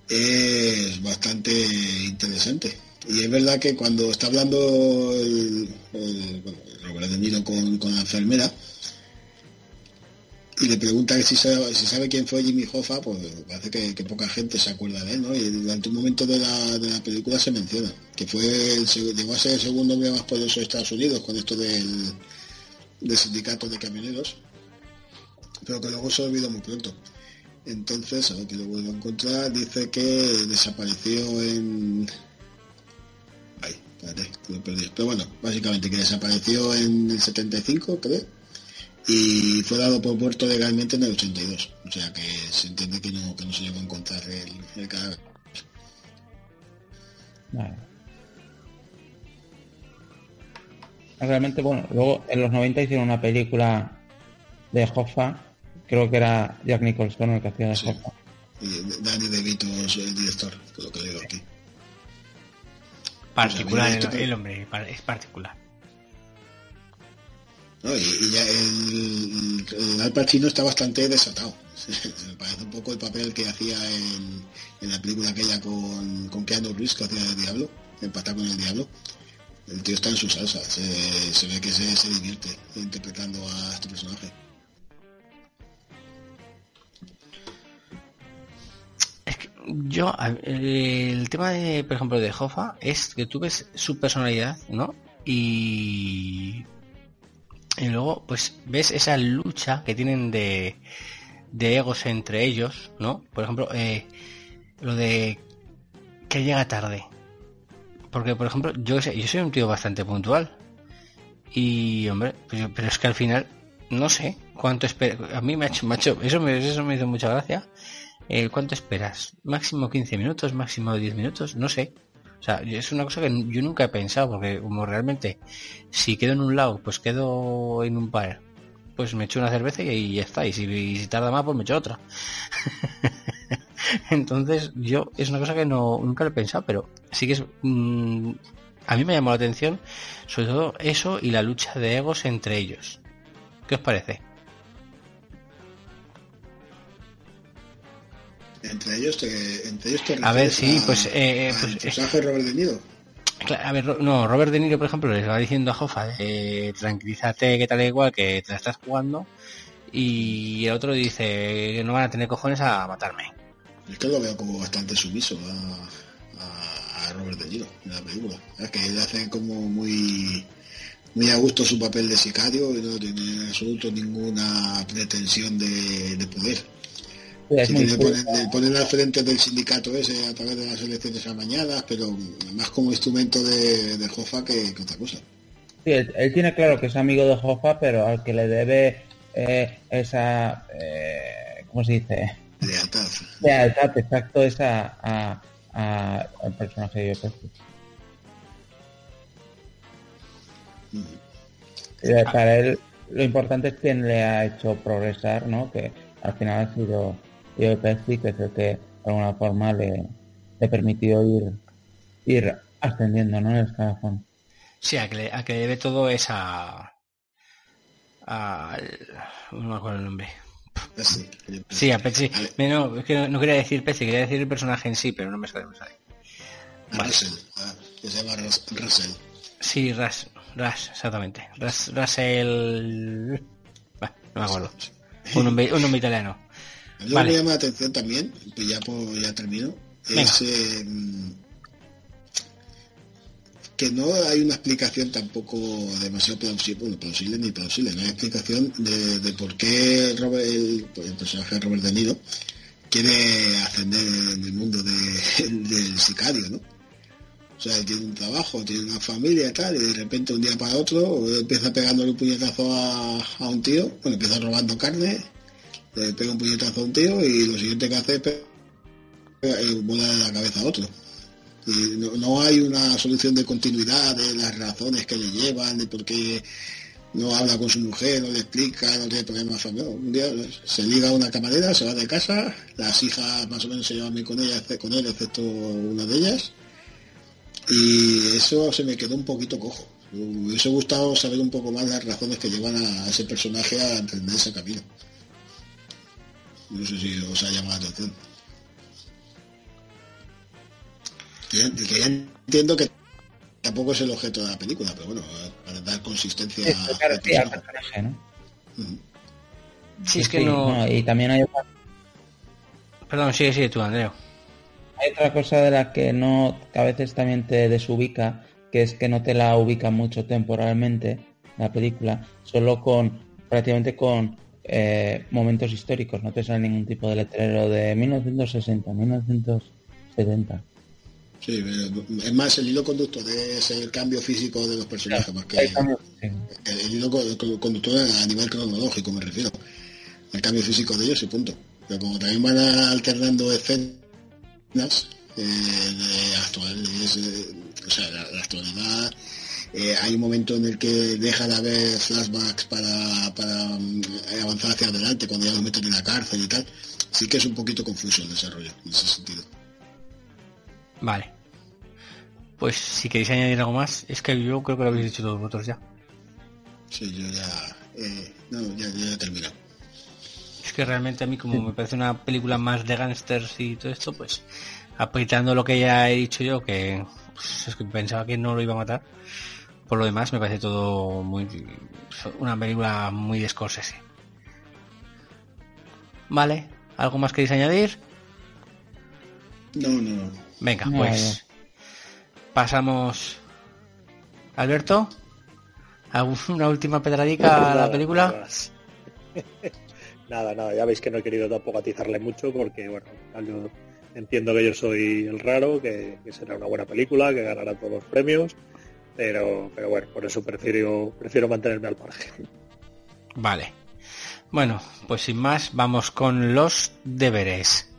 es bastante interesante. Y es verdad que cuando está hablando el, el, Robert De Niro con, con la enfermera, y le pregunta que si sabe, si sabe quién fue Jimmy Hoffa, pues parece que, que, poca gente se acuerda de él, ¿no? Y durante un momento de la, de la película se menciona, que fue el, llegó a ser el segundo hombre más poderoso de Estados Unidos con esto del, del sindicato de camioneros, pero que luego se olvidó muy pronto. Entonces, a ver que lo vuelvo a encontrar, dice que desapareció en... Lo perdí. Pero bueno, básicamente que desapareció en el 75, creo y fue dado por muerto legalmente en el 82. O sea que se entiende que no, que no se llegó a encontrar el, el cadáver. Vale. Realmente, bueno, luego en los 90 hicieron una película de Hoffa, creo que era Jack Nicholson el que hacía de Sí. Hoffa. Y Danny DeVito es el director, que lo que leo aquí. Particular, Pues el, el hombre, es particular. ¿no? Y, y ya el, el Al Pacino está bastante desatado. Me parece un poco el papel que hacía en, en la película aquella con, con Keanu Reeves, que hacía de Diablo, empatar con el Diablo. El tío está en su salsa, se, se ve que se, se divierte interpretando a este personaje. Yo, a- el tema de, por ejemplo, de Hoffa es que tú ves su personalidad, ¿no? Y, y luego, pues, ves esa lucha que tienen de, de egos entre ellos, ¿no? Por ejemplo, eh, lo de que llega tarde. Porque, por ejemplo, yo, yo soy un tío bastante puntual. Y, hombre, pues pero es que al final, no sé cuánto espero. A mí me ha hecho, hecho- eso, me, eso me hizo mucha gracia. Eh, ¿Cuánto esperas? ¿Máximo 15 minutos? ¿Máximo 10 minutos? No sé. O sea, es una cosa que yo nunca he pensado, porque como realmente, si quedo en un lado, pues quedo en un par, pues me echo una cerveza y ya está. Y si, y si tarda más, pues me echo otra. Entonces, yo es una cosa que no nunca lo he pensado, pero sí que es. mm, a mí me llamó la atención, sobre todo eso y la lucha de egos entre ellos. ¿Qué os parece? Entre ellos te, entre ellos te A ver, sí, pues, eh, al pues, de Robert De Niro. A ver, no, Robert De Niro, por ejemplo, les va diciendo a Hoffa, eh, tranquilízate, que tal y igual, que te la estás jugando, y el otro dice que no van a tener cojones a matarme. Es que lo veo como bastante sumiso a, a- a Robert De Niro en la película. Es que él hace como muy muy a gusto su papel de sicario y no tiene en absoluto ninguna pretensión de, de poder. Es Sí, muy le, cool. ponen, le ponen al frente del sindicato ese a través de las elecciones amañadas, pero más como instrumento de, de Jofa que, que otra cosa. Sí, él, él tiene claro que es amigo de Hoffa, pero al que le debe eh, esa, eh, ¿cómo se dice? Lealtad. Lealtad, exacto, esa a, a- al personaje de Joe Pesci. Eh, Para él lo importante es quién le ha hecho progresar, ¿no? Que al final ha sido Joe Pesci, que es el que de alguna forma le, le permitió ir, ir ascendiendo, ¿no? En el escalafón. Sí, a que le, a que le debe todo esa... al- no me acuerdo el nombre. Así. Sí, a Pepsi. Vale. No, es que no, no quería decir Pepsi, quería decir el personaje en sí, pero no me sale, no me sale. A Vale. Russell, ah, que se llama Rus- Russell. Sí, Ras, Ras, exactamente. Ras, Russell... Bah, no me acuerdo. Un nombre, un nombre italiano. A mí lo Vale. que me llama la atención también, pues ya, ya termino, Venga. es eh, que no hay una explicación tampoco demasiado plausible, bueno, plausible ni plausible, no hay explicación de, de por qué Robert, el, pues, el personaje de Robert De Niro quiere ascender en el mundo de- del sicario, ¿no? O sea, tiene un trabajo, tiene una familia y tal, y de repente un día para otro empieza pegándole un puñetazo a, a un tío, bueno, empieza robando carne, le pega un puñetazo a un tío y lo siguiente que hace es pe- eh, volar la cabeza a otro. Y no, no hay una solución de continuidad de las razones que le llevan, de por qué no habla con su mujer, no le explica, no tiene problemas familiares. Un día se liga a una camarera, se va de casa, las hijas más o menos se llevan bien con ella, con él, excepto una de ellas. Y eso se me quedó un poquito cojo. Me hubiese gustado saber un poco más las razones que llevan a ese personaje a emprender ese camino. No sé si os ha llamado la atención. Que, que ya entiendo que tampoco es el objeto de la película, pero bueno, para dar consistencia al personaje. personaje, ¿no? Sí, es que Sí, no... no, Y también hay otra, Perdón, sigue, sigue tú, Andreo. hay otra cosa de la que no, que a veces también te desubica, que es que no te la ubica mucho temporalmente la película, solo con, prácticamente con eh, momentos históricos, no te sale ningún tipo de letrero de 1960, 1970. Sí, pero es más el hilo conductor es el cambio físico de los personajes, más que el, el hilo co- co- conductor a nivel cronológico, me refiero. El cambio físico de ellos y punto. Pero como también van alternando escenas eh, de actuales, eh, o sea, la, la actualidad, eh, hay un momento en el que deja de haber flashbacks para, para mm, avanzar hacia adelante, cuando ya los meten en la cárcel y tal. Sí que es un poquito confuso el desarrollo, en ese sentido. Vale. Pues si queréis añadir algo más, es que yo creo que lo habéis dicho todos vosotros ya. Sí, yo ya... eh, no, ya, ya he terminado. Es que realmente a mí como me parece una película más de gángsters y todo esto, pues aplicando lo que ya he dicho yo, que pues, es que pensaba que no lo iba a matar. Por lo demás me parece todo muy una película muy de Scorsese. Vale, ¿algo más queréis añadir? No, no, no. Venga, No, pues pasamos. Alberto, ¿alguna última pedradica a la película? nada. Nada, nada, ya veis que no he querido tampoco atizarle mucho porque, bueno, yo entiendo que yo soy el raro, que, que será una buena película, que ganará todos los premios, pero, pero bueno, por eso prefiero, prefiero mantenerme al margen. Vale. Bueno, pues sin más, vamos con los deberes.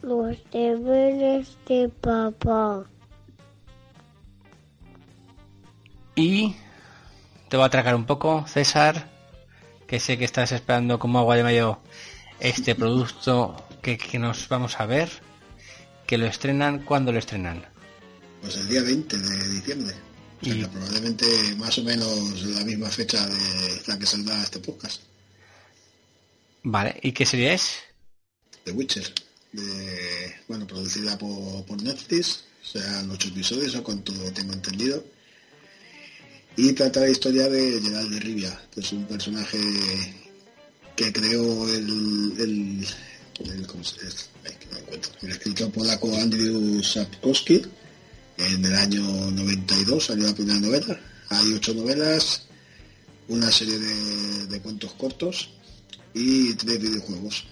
Los deberes de papá. Y te voy a atracar un poco, César, que sé que estás esperando como agua de mayo este producto que, que nos vamos a ver, que lo estrenan cuando lo estrenan. Pues el día 20 de diciembre. O sea Y- que probablemente más o menos la misma fecha de la que saldrá este podcast. Vale, ¿y qué serie es? The Witcher. De, bueno, producida por, por Netflix. O sea, ocho episodios, o cuanto tengo entendido. Y trata la historia de Gerald de Rivia, que es un personaje que creó el, el, el, encuentro. el escritor polaco Andrew Sapkowski en el año 92 salió la primera novela. Hay ocho novelas, una serie de, de cuentos cortos y tres videojuegos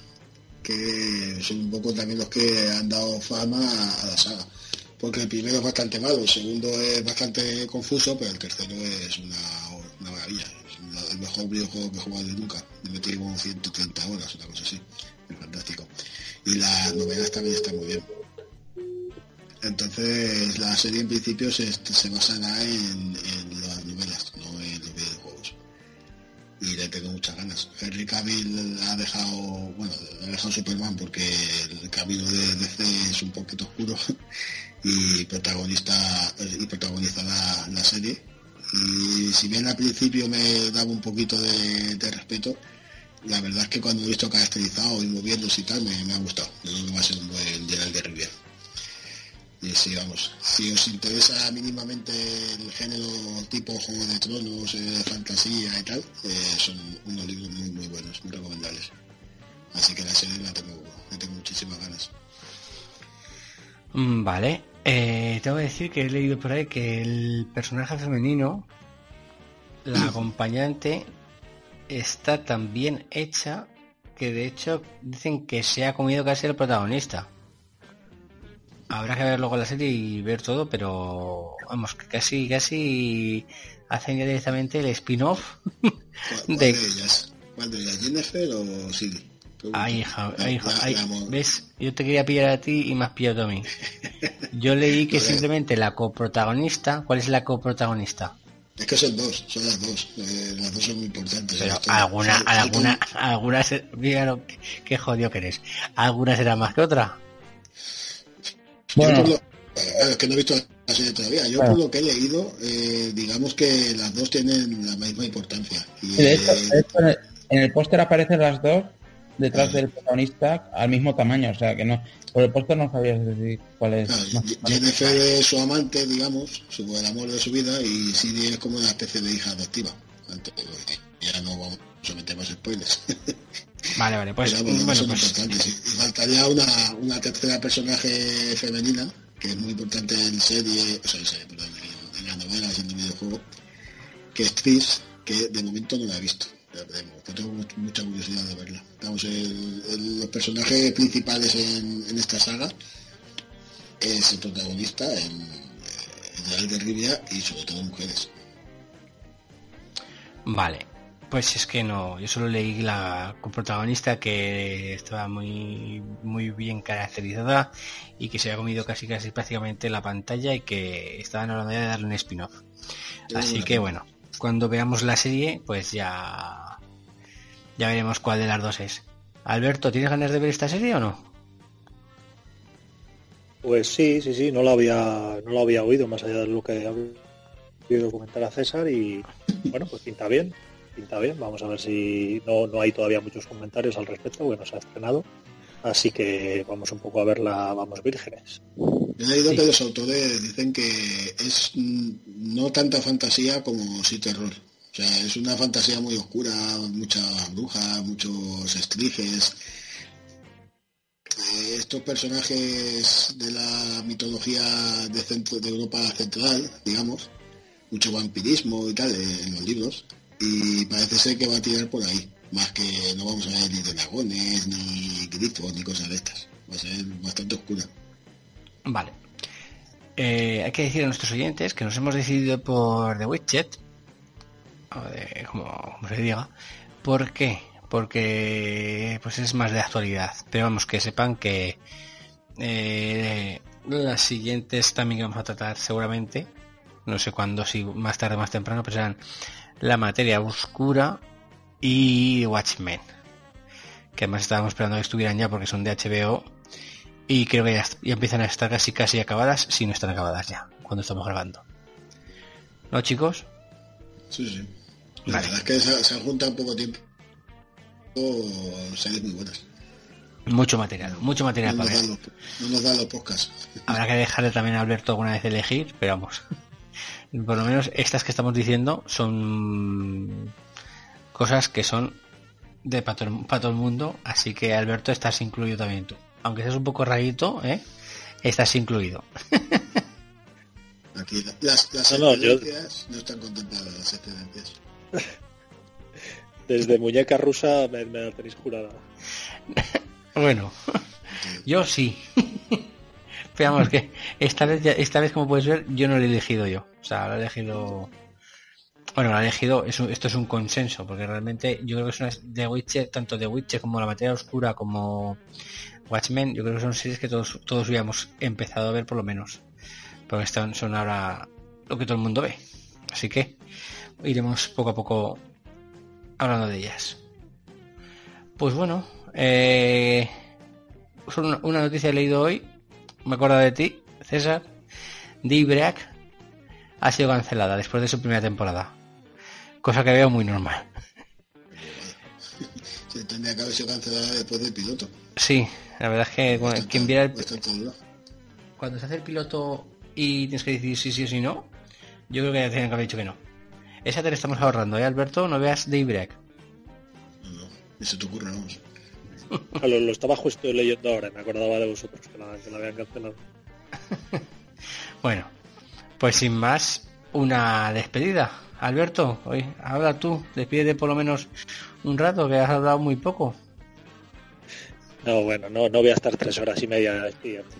que son un poco también los que han dado fama a, la saga. Porque el primero es bastante malo, el segundo es bastante confuso, pero el tercero es una, una maravilla. El mejor videojuego que he jugado de nunca. Me metí como 130 horas, una cosa así. Es fantástico. Y las novelas también están muy bien. Entonces la serie en principio se, se basará en, las novelas, no en los videojuegos. Y le tengo muchas ganas. Henry Cavill ha dejado, bueno, ha dejado Superman porque el camino de DC es un poquito oscuro y protagonista y protagoniza la, la serie. Y si bien al principio me daba un poquito de, respeto, la verdad es que cuando he visto caracterizado y moviéndose y tal, me, ha gustado. Yo creo que va a ser un buen Gerald de Riviera. Y sí, vamos, si os interesa mínimamente el género tipo Juego de Tronos, eh, fantasía y tal, eh, son unos libros muy muy buenos, muy recomendables. Así que la serie la tengo, la tengo muchísimas ganas. Mm, Vale. Eh, tengo que decir que he leído por ahí que el personaje femenino, la acompañante, está tan bien hecha que de hecho dicen que se ha comido casi el protagonista. Habrá que ver luego la serie y ver todo, pero vamos, que casi, casi hacen ya directamente el spin-off. ¿Cuál, cuál De- de ellas? ¿Cuál de ellas? ¿Jennifer o Silly? Ay, hija, ay, hija, ay. ¿ves? Yo te quería pillar a ti y me has pillado a mí. Yo leí que Joder. simplemente la coprotagonista, ¿cuál es la coprotagonista? Es que son dos, son las dos. eh, las dos son muy importantes. Pero alguna, alguna, alguna, se- mira lo que, qué jodido que eres. ¿Alguna será más que otra? Yo por lo- es que no he visto la serie todavía. Yo Claro. por lo que he leído, eh, digamos que las dos tienen la misma importancia. Y, de hecho, eh, de hecho, en el- póster aparecen las dos detrás del protagonista al mismo tamaño, o sea que no, por el póster no sabías decir cuál es. Más- Ye- Jennifer es su amante, digamos, su el amor de su vida, y Siri es como una especie de hija adoptiva. Antes, ya no vamos a meter más spoilers. Vale, vale, pues Pero bueno, son pues importantes, sí. Y faltaría una, una tercera personaje femenina, que es muy importante en serie, o sea, en serie, perdón, en, las novelas y en el videojuego, que es Tris, que de momento no la he visto. Pero tengo mu- mucha curiosidad de verla. Vamos, el- el- los personajes principales en, en esta saga es el protagonista, el, el de Rivia y sobre todo mujeres. Vale, pues es que no, yo solo leí la protagonista que estaba muy muy bien caracterizada y que se había comido casi casi prácticamente la pantalla y que estaban hablando ya de darle un spin-off. Así que bueno, cuando veamos la serie, pues ya ya veremos cuál de las dos es. Alberto, ¿tienes ganas de ver esta serie o no? Pues sí, sí, sí, no lo había, no lo había oído más allá de lo que había comentar a César y bueno, pues pinta bien, pinta bien. Vamos a ver si no, no hay todavía muchos comentarios al respecto, bueno, se ha estrenado. Así que vamos un poco a verla, vamos vírgenes. He leído Sí. que los autores dicen que es no tanta fantasía como sí terror. O sea, es una fantasía muy oscura, muchas brujas, muchos estriges. Eh, estos personajes de la mitología de, centro, de Europa central, digamos, mucho vampirismo y tal eh, en los libros. Y parece ser que va a tirar por ahí. Más que no vamos a ver ni dragones, ni grifos, ni cosas de estas. Va a ser bastante oscura. Vale. Eh, hay que decir a nuestros oyentes que nos hemos decidido por The Widget, o de- como, se diga. ¿Por qué? Porque pues es más de actualidad. Pero vamos, que sepan que eh, las siguientes también que vamos a tratar seguramente, no sé cuándo, si más tarde o más temprano, pues serán La Materia Oscura y Watchmen. Que además estábamos esperando que estuvieran ya porque son de HBO y creo que ya, ya empiezan a estar casi casi acabadas, si no están acabadas ya, cuando estamos grabando. ¿No, chicos? Sí, sí. La Vale. verdad es que se, se junta en poco tiempo series muy buenas. Mucho material, mucho No material nos, para ver. los, no nos dan los podcasts. Habrá que dejarle también a Alberto alguna vez elegir, pero vamos. Por lo menos estas que estamos diciendo son cosas que son de para todo, el- para todo el mundo, así que Alberto estás incluido también tú. Aunque seas un poco rarito, ¿eh? estás incluido. Aquí las, las No, no, yo- excedencias no están contempladas las excedencias. Desde muñeca rusa me, me la tenéis jurada. Bueno, yo sí. Pero vamos, que esta vez, esta vez como puedes ver, yo no lo he elegido yo. O sea, lo he elegido... Bueno, lo he elegido, esto es un consenso, porque realmente yo creo que son de Witcher, tanto de Witcher como La Materia Oscura como Watchmen, yo creo que son series que todos, todos hubiéramos empezado a ver por lo menos. Porque están, son ahora lo que todo el mundo ve. Así que iremos poco a poco hablando de ellas. Pues bueno, eh, solo una, una noticia he leído hoy, me acuerdo de ti, César, D-Break ha sido cancelada después de su primera temporada. Cosa que veo muy normal. Se tendría que haber sido cancelada después del piloto. Sí, la verdad es que Bastante- quien viera el, cuando se hace el piloto y tienes que decir sí, sí o sí no, yo creo que ya tenían que haber dicho que no. Esa te la estamos ahorrando, ¿eh, Alberto? No veas Daybreak. No, se te ocurre, vamos. Lo, estaba justo leyendo ahora, me acordaba de vosotros que la, que la habían cancelado. Bueno, pues sin más, una despedida. Alberto, hoy habla tú, despídete por lo menos un rato, que has hablado muy poco. No, bueno, no, no voy a estar tres horas y media despidiendo.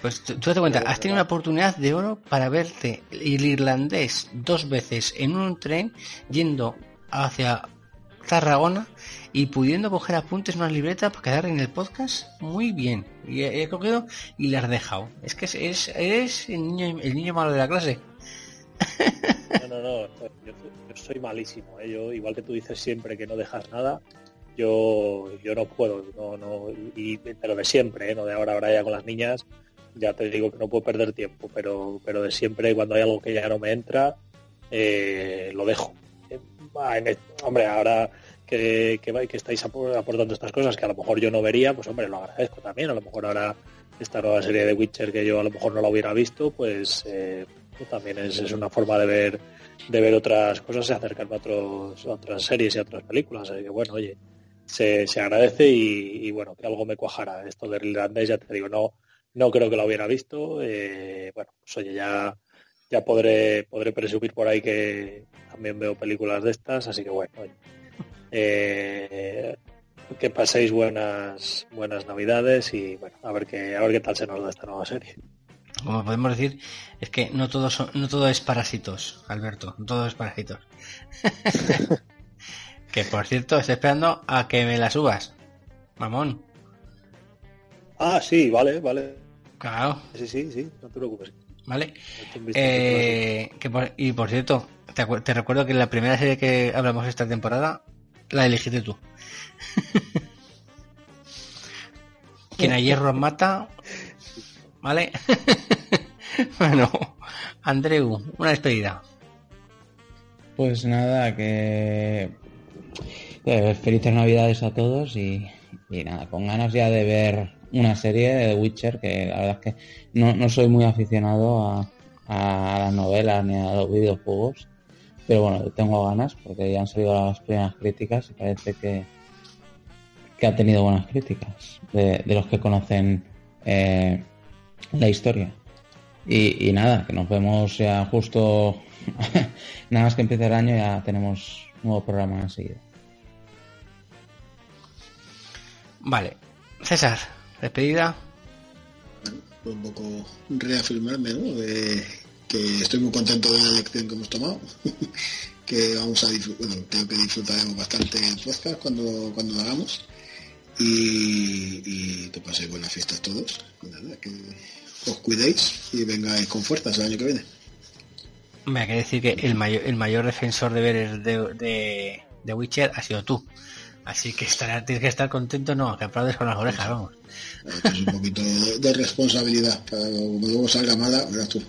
Pues tú tú date cuenta, has tenido una oportunidad de oro para verte el irlandés dos veces en un tren yendo hacia Tarragona y pudiendo coger apuntes en una libreta para quedar en el podcast muy bien. Y he, cogido y le has dejado. Es que es, es- eres el niño, el niño malo de la clase. No, no, no, yo, yo soy malísimo. ¿eh? Yo, igual que tú dices siempre que no dejas nada, yo, yo no puedo, no, no, y, pero de siempre, ¿eh? no de ahora, ahora ya con las niñas, ya te digo que no puedo perder tiempo, pero, pero de siempre cuando hay algo que ya no me entra, eh, lo dejo. El- hombre, ahora que, que, que estáis aportando estas cosas que a lo mejor yo no vería, pues hombre, lo agradezco también. A lo mejor ahora esta nueva serie de Witcher que yo a lo mejor no la hubiera visto, pues, eh, pues también es, una forma de ver de ver otras cosas y acercarme a, otros, otras series y a otras películas. Así que bueno, oye, se, agradece y, bueno, que algo me cuajara. Esto del irlandés, ya te digo, no, no creo que lo hubiera visto. Eh, bueno, pues oye, ya, ya podré, podré presumir por ahí que también veo películas de estas, así que bueno, eh, que paséis buenas buenas navidades y bueno, a ver qué, a ver qué tal se nos da esta nueva serie. Como podemos decir, es que no todo, no todo es parásitos, Alberto, no todo es parásitos. que por cierto, estoy esperando a que me la subas, mamón. Ah, sí, vale, vale. Claro. Sí, sí, sí, no te preocupes. ¿Vale? Eh, y por cierto, te, recuerdo que la primera serie que hablamos esta temporada la elegiste tú. Quien a hierro mata. ¿Vale? bueno, Andreu, una despedida. Pues nada, que felices navidades a todos y, y, nada, con ganas ya de ver una serie de Witcher que la verdad es que no, no soy muy aficionado a, a las novelas ni a los videojuegos pero bueno, tengo ganas porque ya han salido las primeras críticas y parece que, que ha tenido buenas críticas de, los que conocen eh, la historia. Y, nada, que nos vemos ya justo, nada más que empiece el año ya tenemos nuevo programa enseguida. Vale, César, despedida. Un poco reafirmarme, ¿no? estoy muy contento de la lección que hemos tomado, que vamos a disfrutar, bueno, creo que disfrutaremos bastante el podcast cuando, cuando lo hagamos y, que paséis buenas fiestas todos, que os cuidéis y vengáis con fuerzas el año que viene. Me hay que decir que el mayor, el mayor defensor de ver de, de, Witcher ha sido tú. Así que estar, tienes que estar contento, no, que aplaudes con las orejas, vamos. es un poquito de, responsabilidad, para que luego salga mala, verás tú.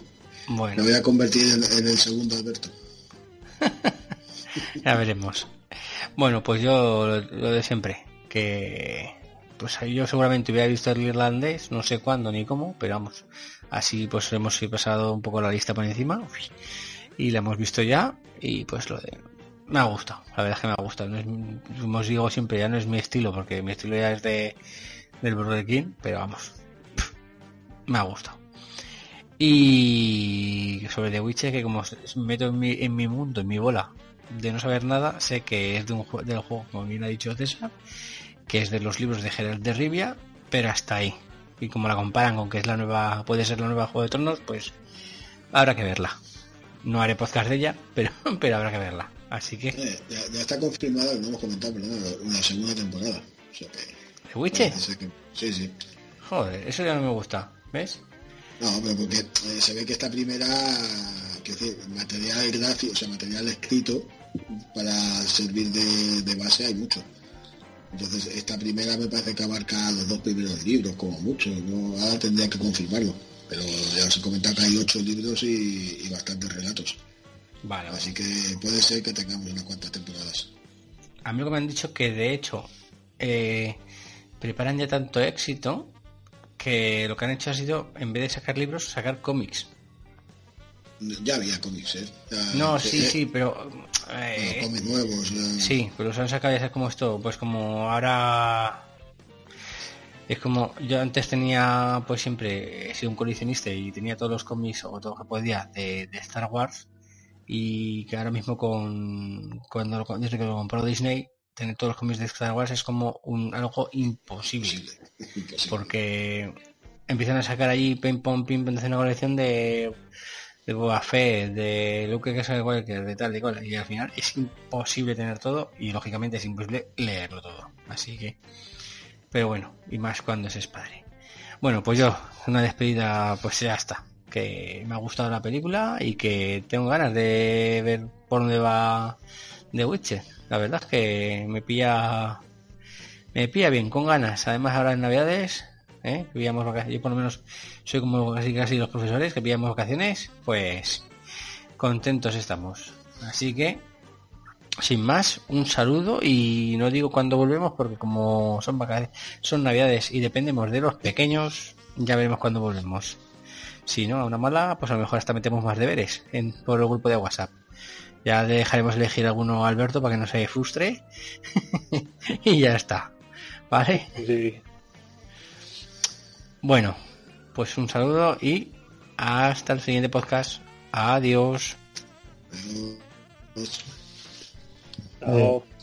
Bueno. Me voy a convertir en, el segundo Alberto. ya veremos. Bueno, pues yo lo, de siempre, que pues yo seguramente hubiera visto el irlandés, no sé cuándo ni cómo, pero vamos, así pues hemos pasado un poco la lista por encima y la hemos visto ya y pues lo de me ha gustado, la verdad es que me ha gustado. No como os digo siempre, ya no es mi estilo, porque mi estilo ya es de del Burger King, pero vamos, me ha gustado. Y sobre The Witcher, que como me meto en mi, en mi mundo, en mi bola, de no saber nada, sé que es de un del juego, como bien ha dicho César, que es de los libros de Geralt de Rivia, pero hasta ahí. Y como la comparan con que es la nueva, puede ser la nueva Juego de Tronos, pues habrá que verla. No haré podcast de ella, pero, pero habrá que verla. Así que. Eh, ya, está confirmada, no hemos comentado, perdón, una segunda temporada. ¿De Witcher? sí, sí. Joder, eso ya no me gusta. ¿Ves? No, pero porque eh, se ve que esta primera, que decir, material gráfico, o sea, material escrito para servir de, base hay mucho. Entonces, esta primera me parece que abarca los dos primeros libros, como mucho. ¿no? Ahora tendría que confirmarlo. Pero ya os he comentado que hay ocho libros y, bastantes relatos. Vale. Así que puede ser que tengamos unas cuantas temporadas. A mí me han dicho que de hecho eh, preparan ya tanto éxito que lo que han hecho ha sido, en vez de sacar libros, sacar cómics. Ya había cómics, ¿eh? no, sí, sí, pero... Eh, cómics nuevos. Sí, pero se han sacado ya como esto, pues como ahora... Es como, yo antes tenía, pues siempre he sido un coleccionista y tenía todos los cómics o todo lo que podía de, Star Wars y que ahora mismo con cuando desde que lo compró Disney tener todos los cómics de Star Wars es como un algo imposible. Porque empiezan a sacar allí ping pong ping pong una colección de de Boba Fett, de Luke que sabe cualquier, de tal, de cual, y al final es imposible tener todo y lógicamente es imposible leerlo todo. Así que, pero bueno, y más cuando es padre. Bueno, pues yo, una despedida, pues ya está. Que me ha gustado la película y que tengo ganas de ver por dónde va The Witcher. La verdad es que me pilla me pilla bien, con ganas. Además ahora en Navidades, ¿eh? vacaciones, yo por lo menos soy como casi casi los profesores que pillamos vacaciones, pues contentos estamos. Así que sin más, un saludo y no digo cuándo volvemos porque como son vacaciones, son navidades y dependemos de los pequeños, ya veremos cuándo volvemos. Si no, a una mala, pues a lo mejor hasta metemos más deberes en, por el grupo de WhatsApp. Ya le dejaremos elegir alguno a Alberto para que no se frustre. y ya está. ¿Vale? Sí. Bueno, pues un saludo y hasta el siguiente podcast. Adiós. Chao.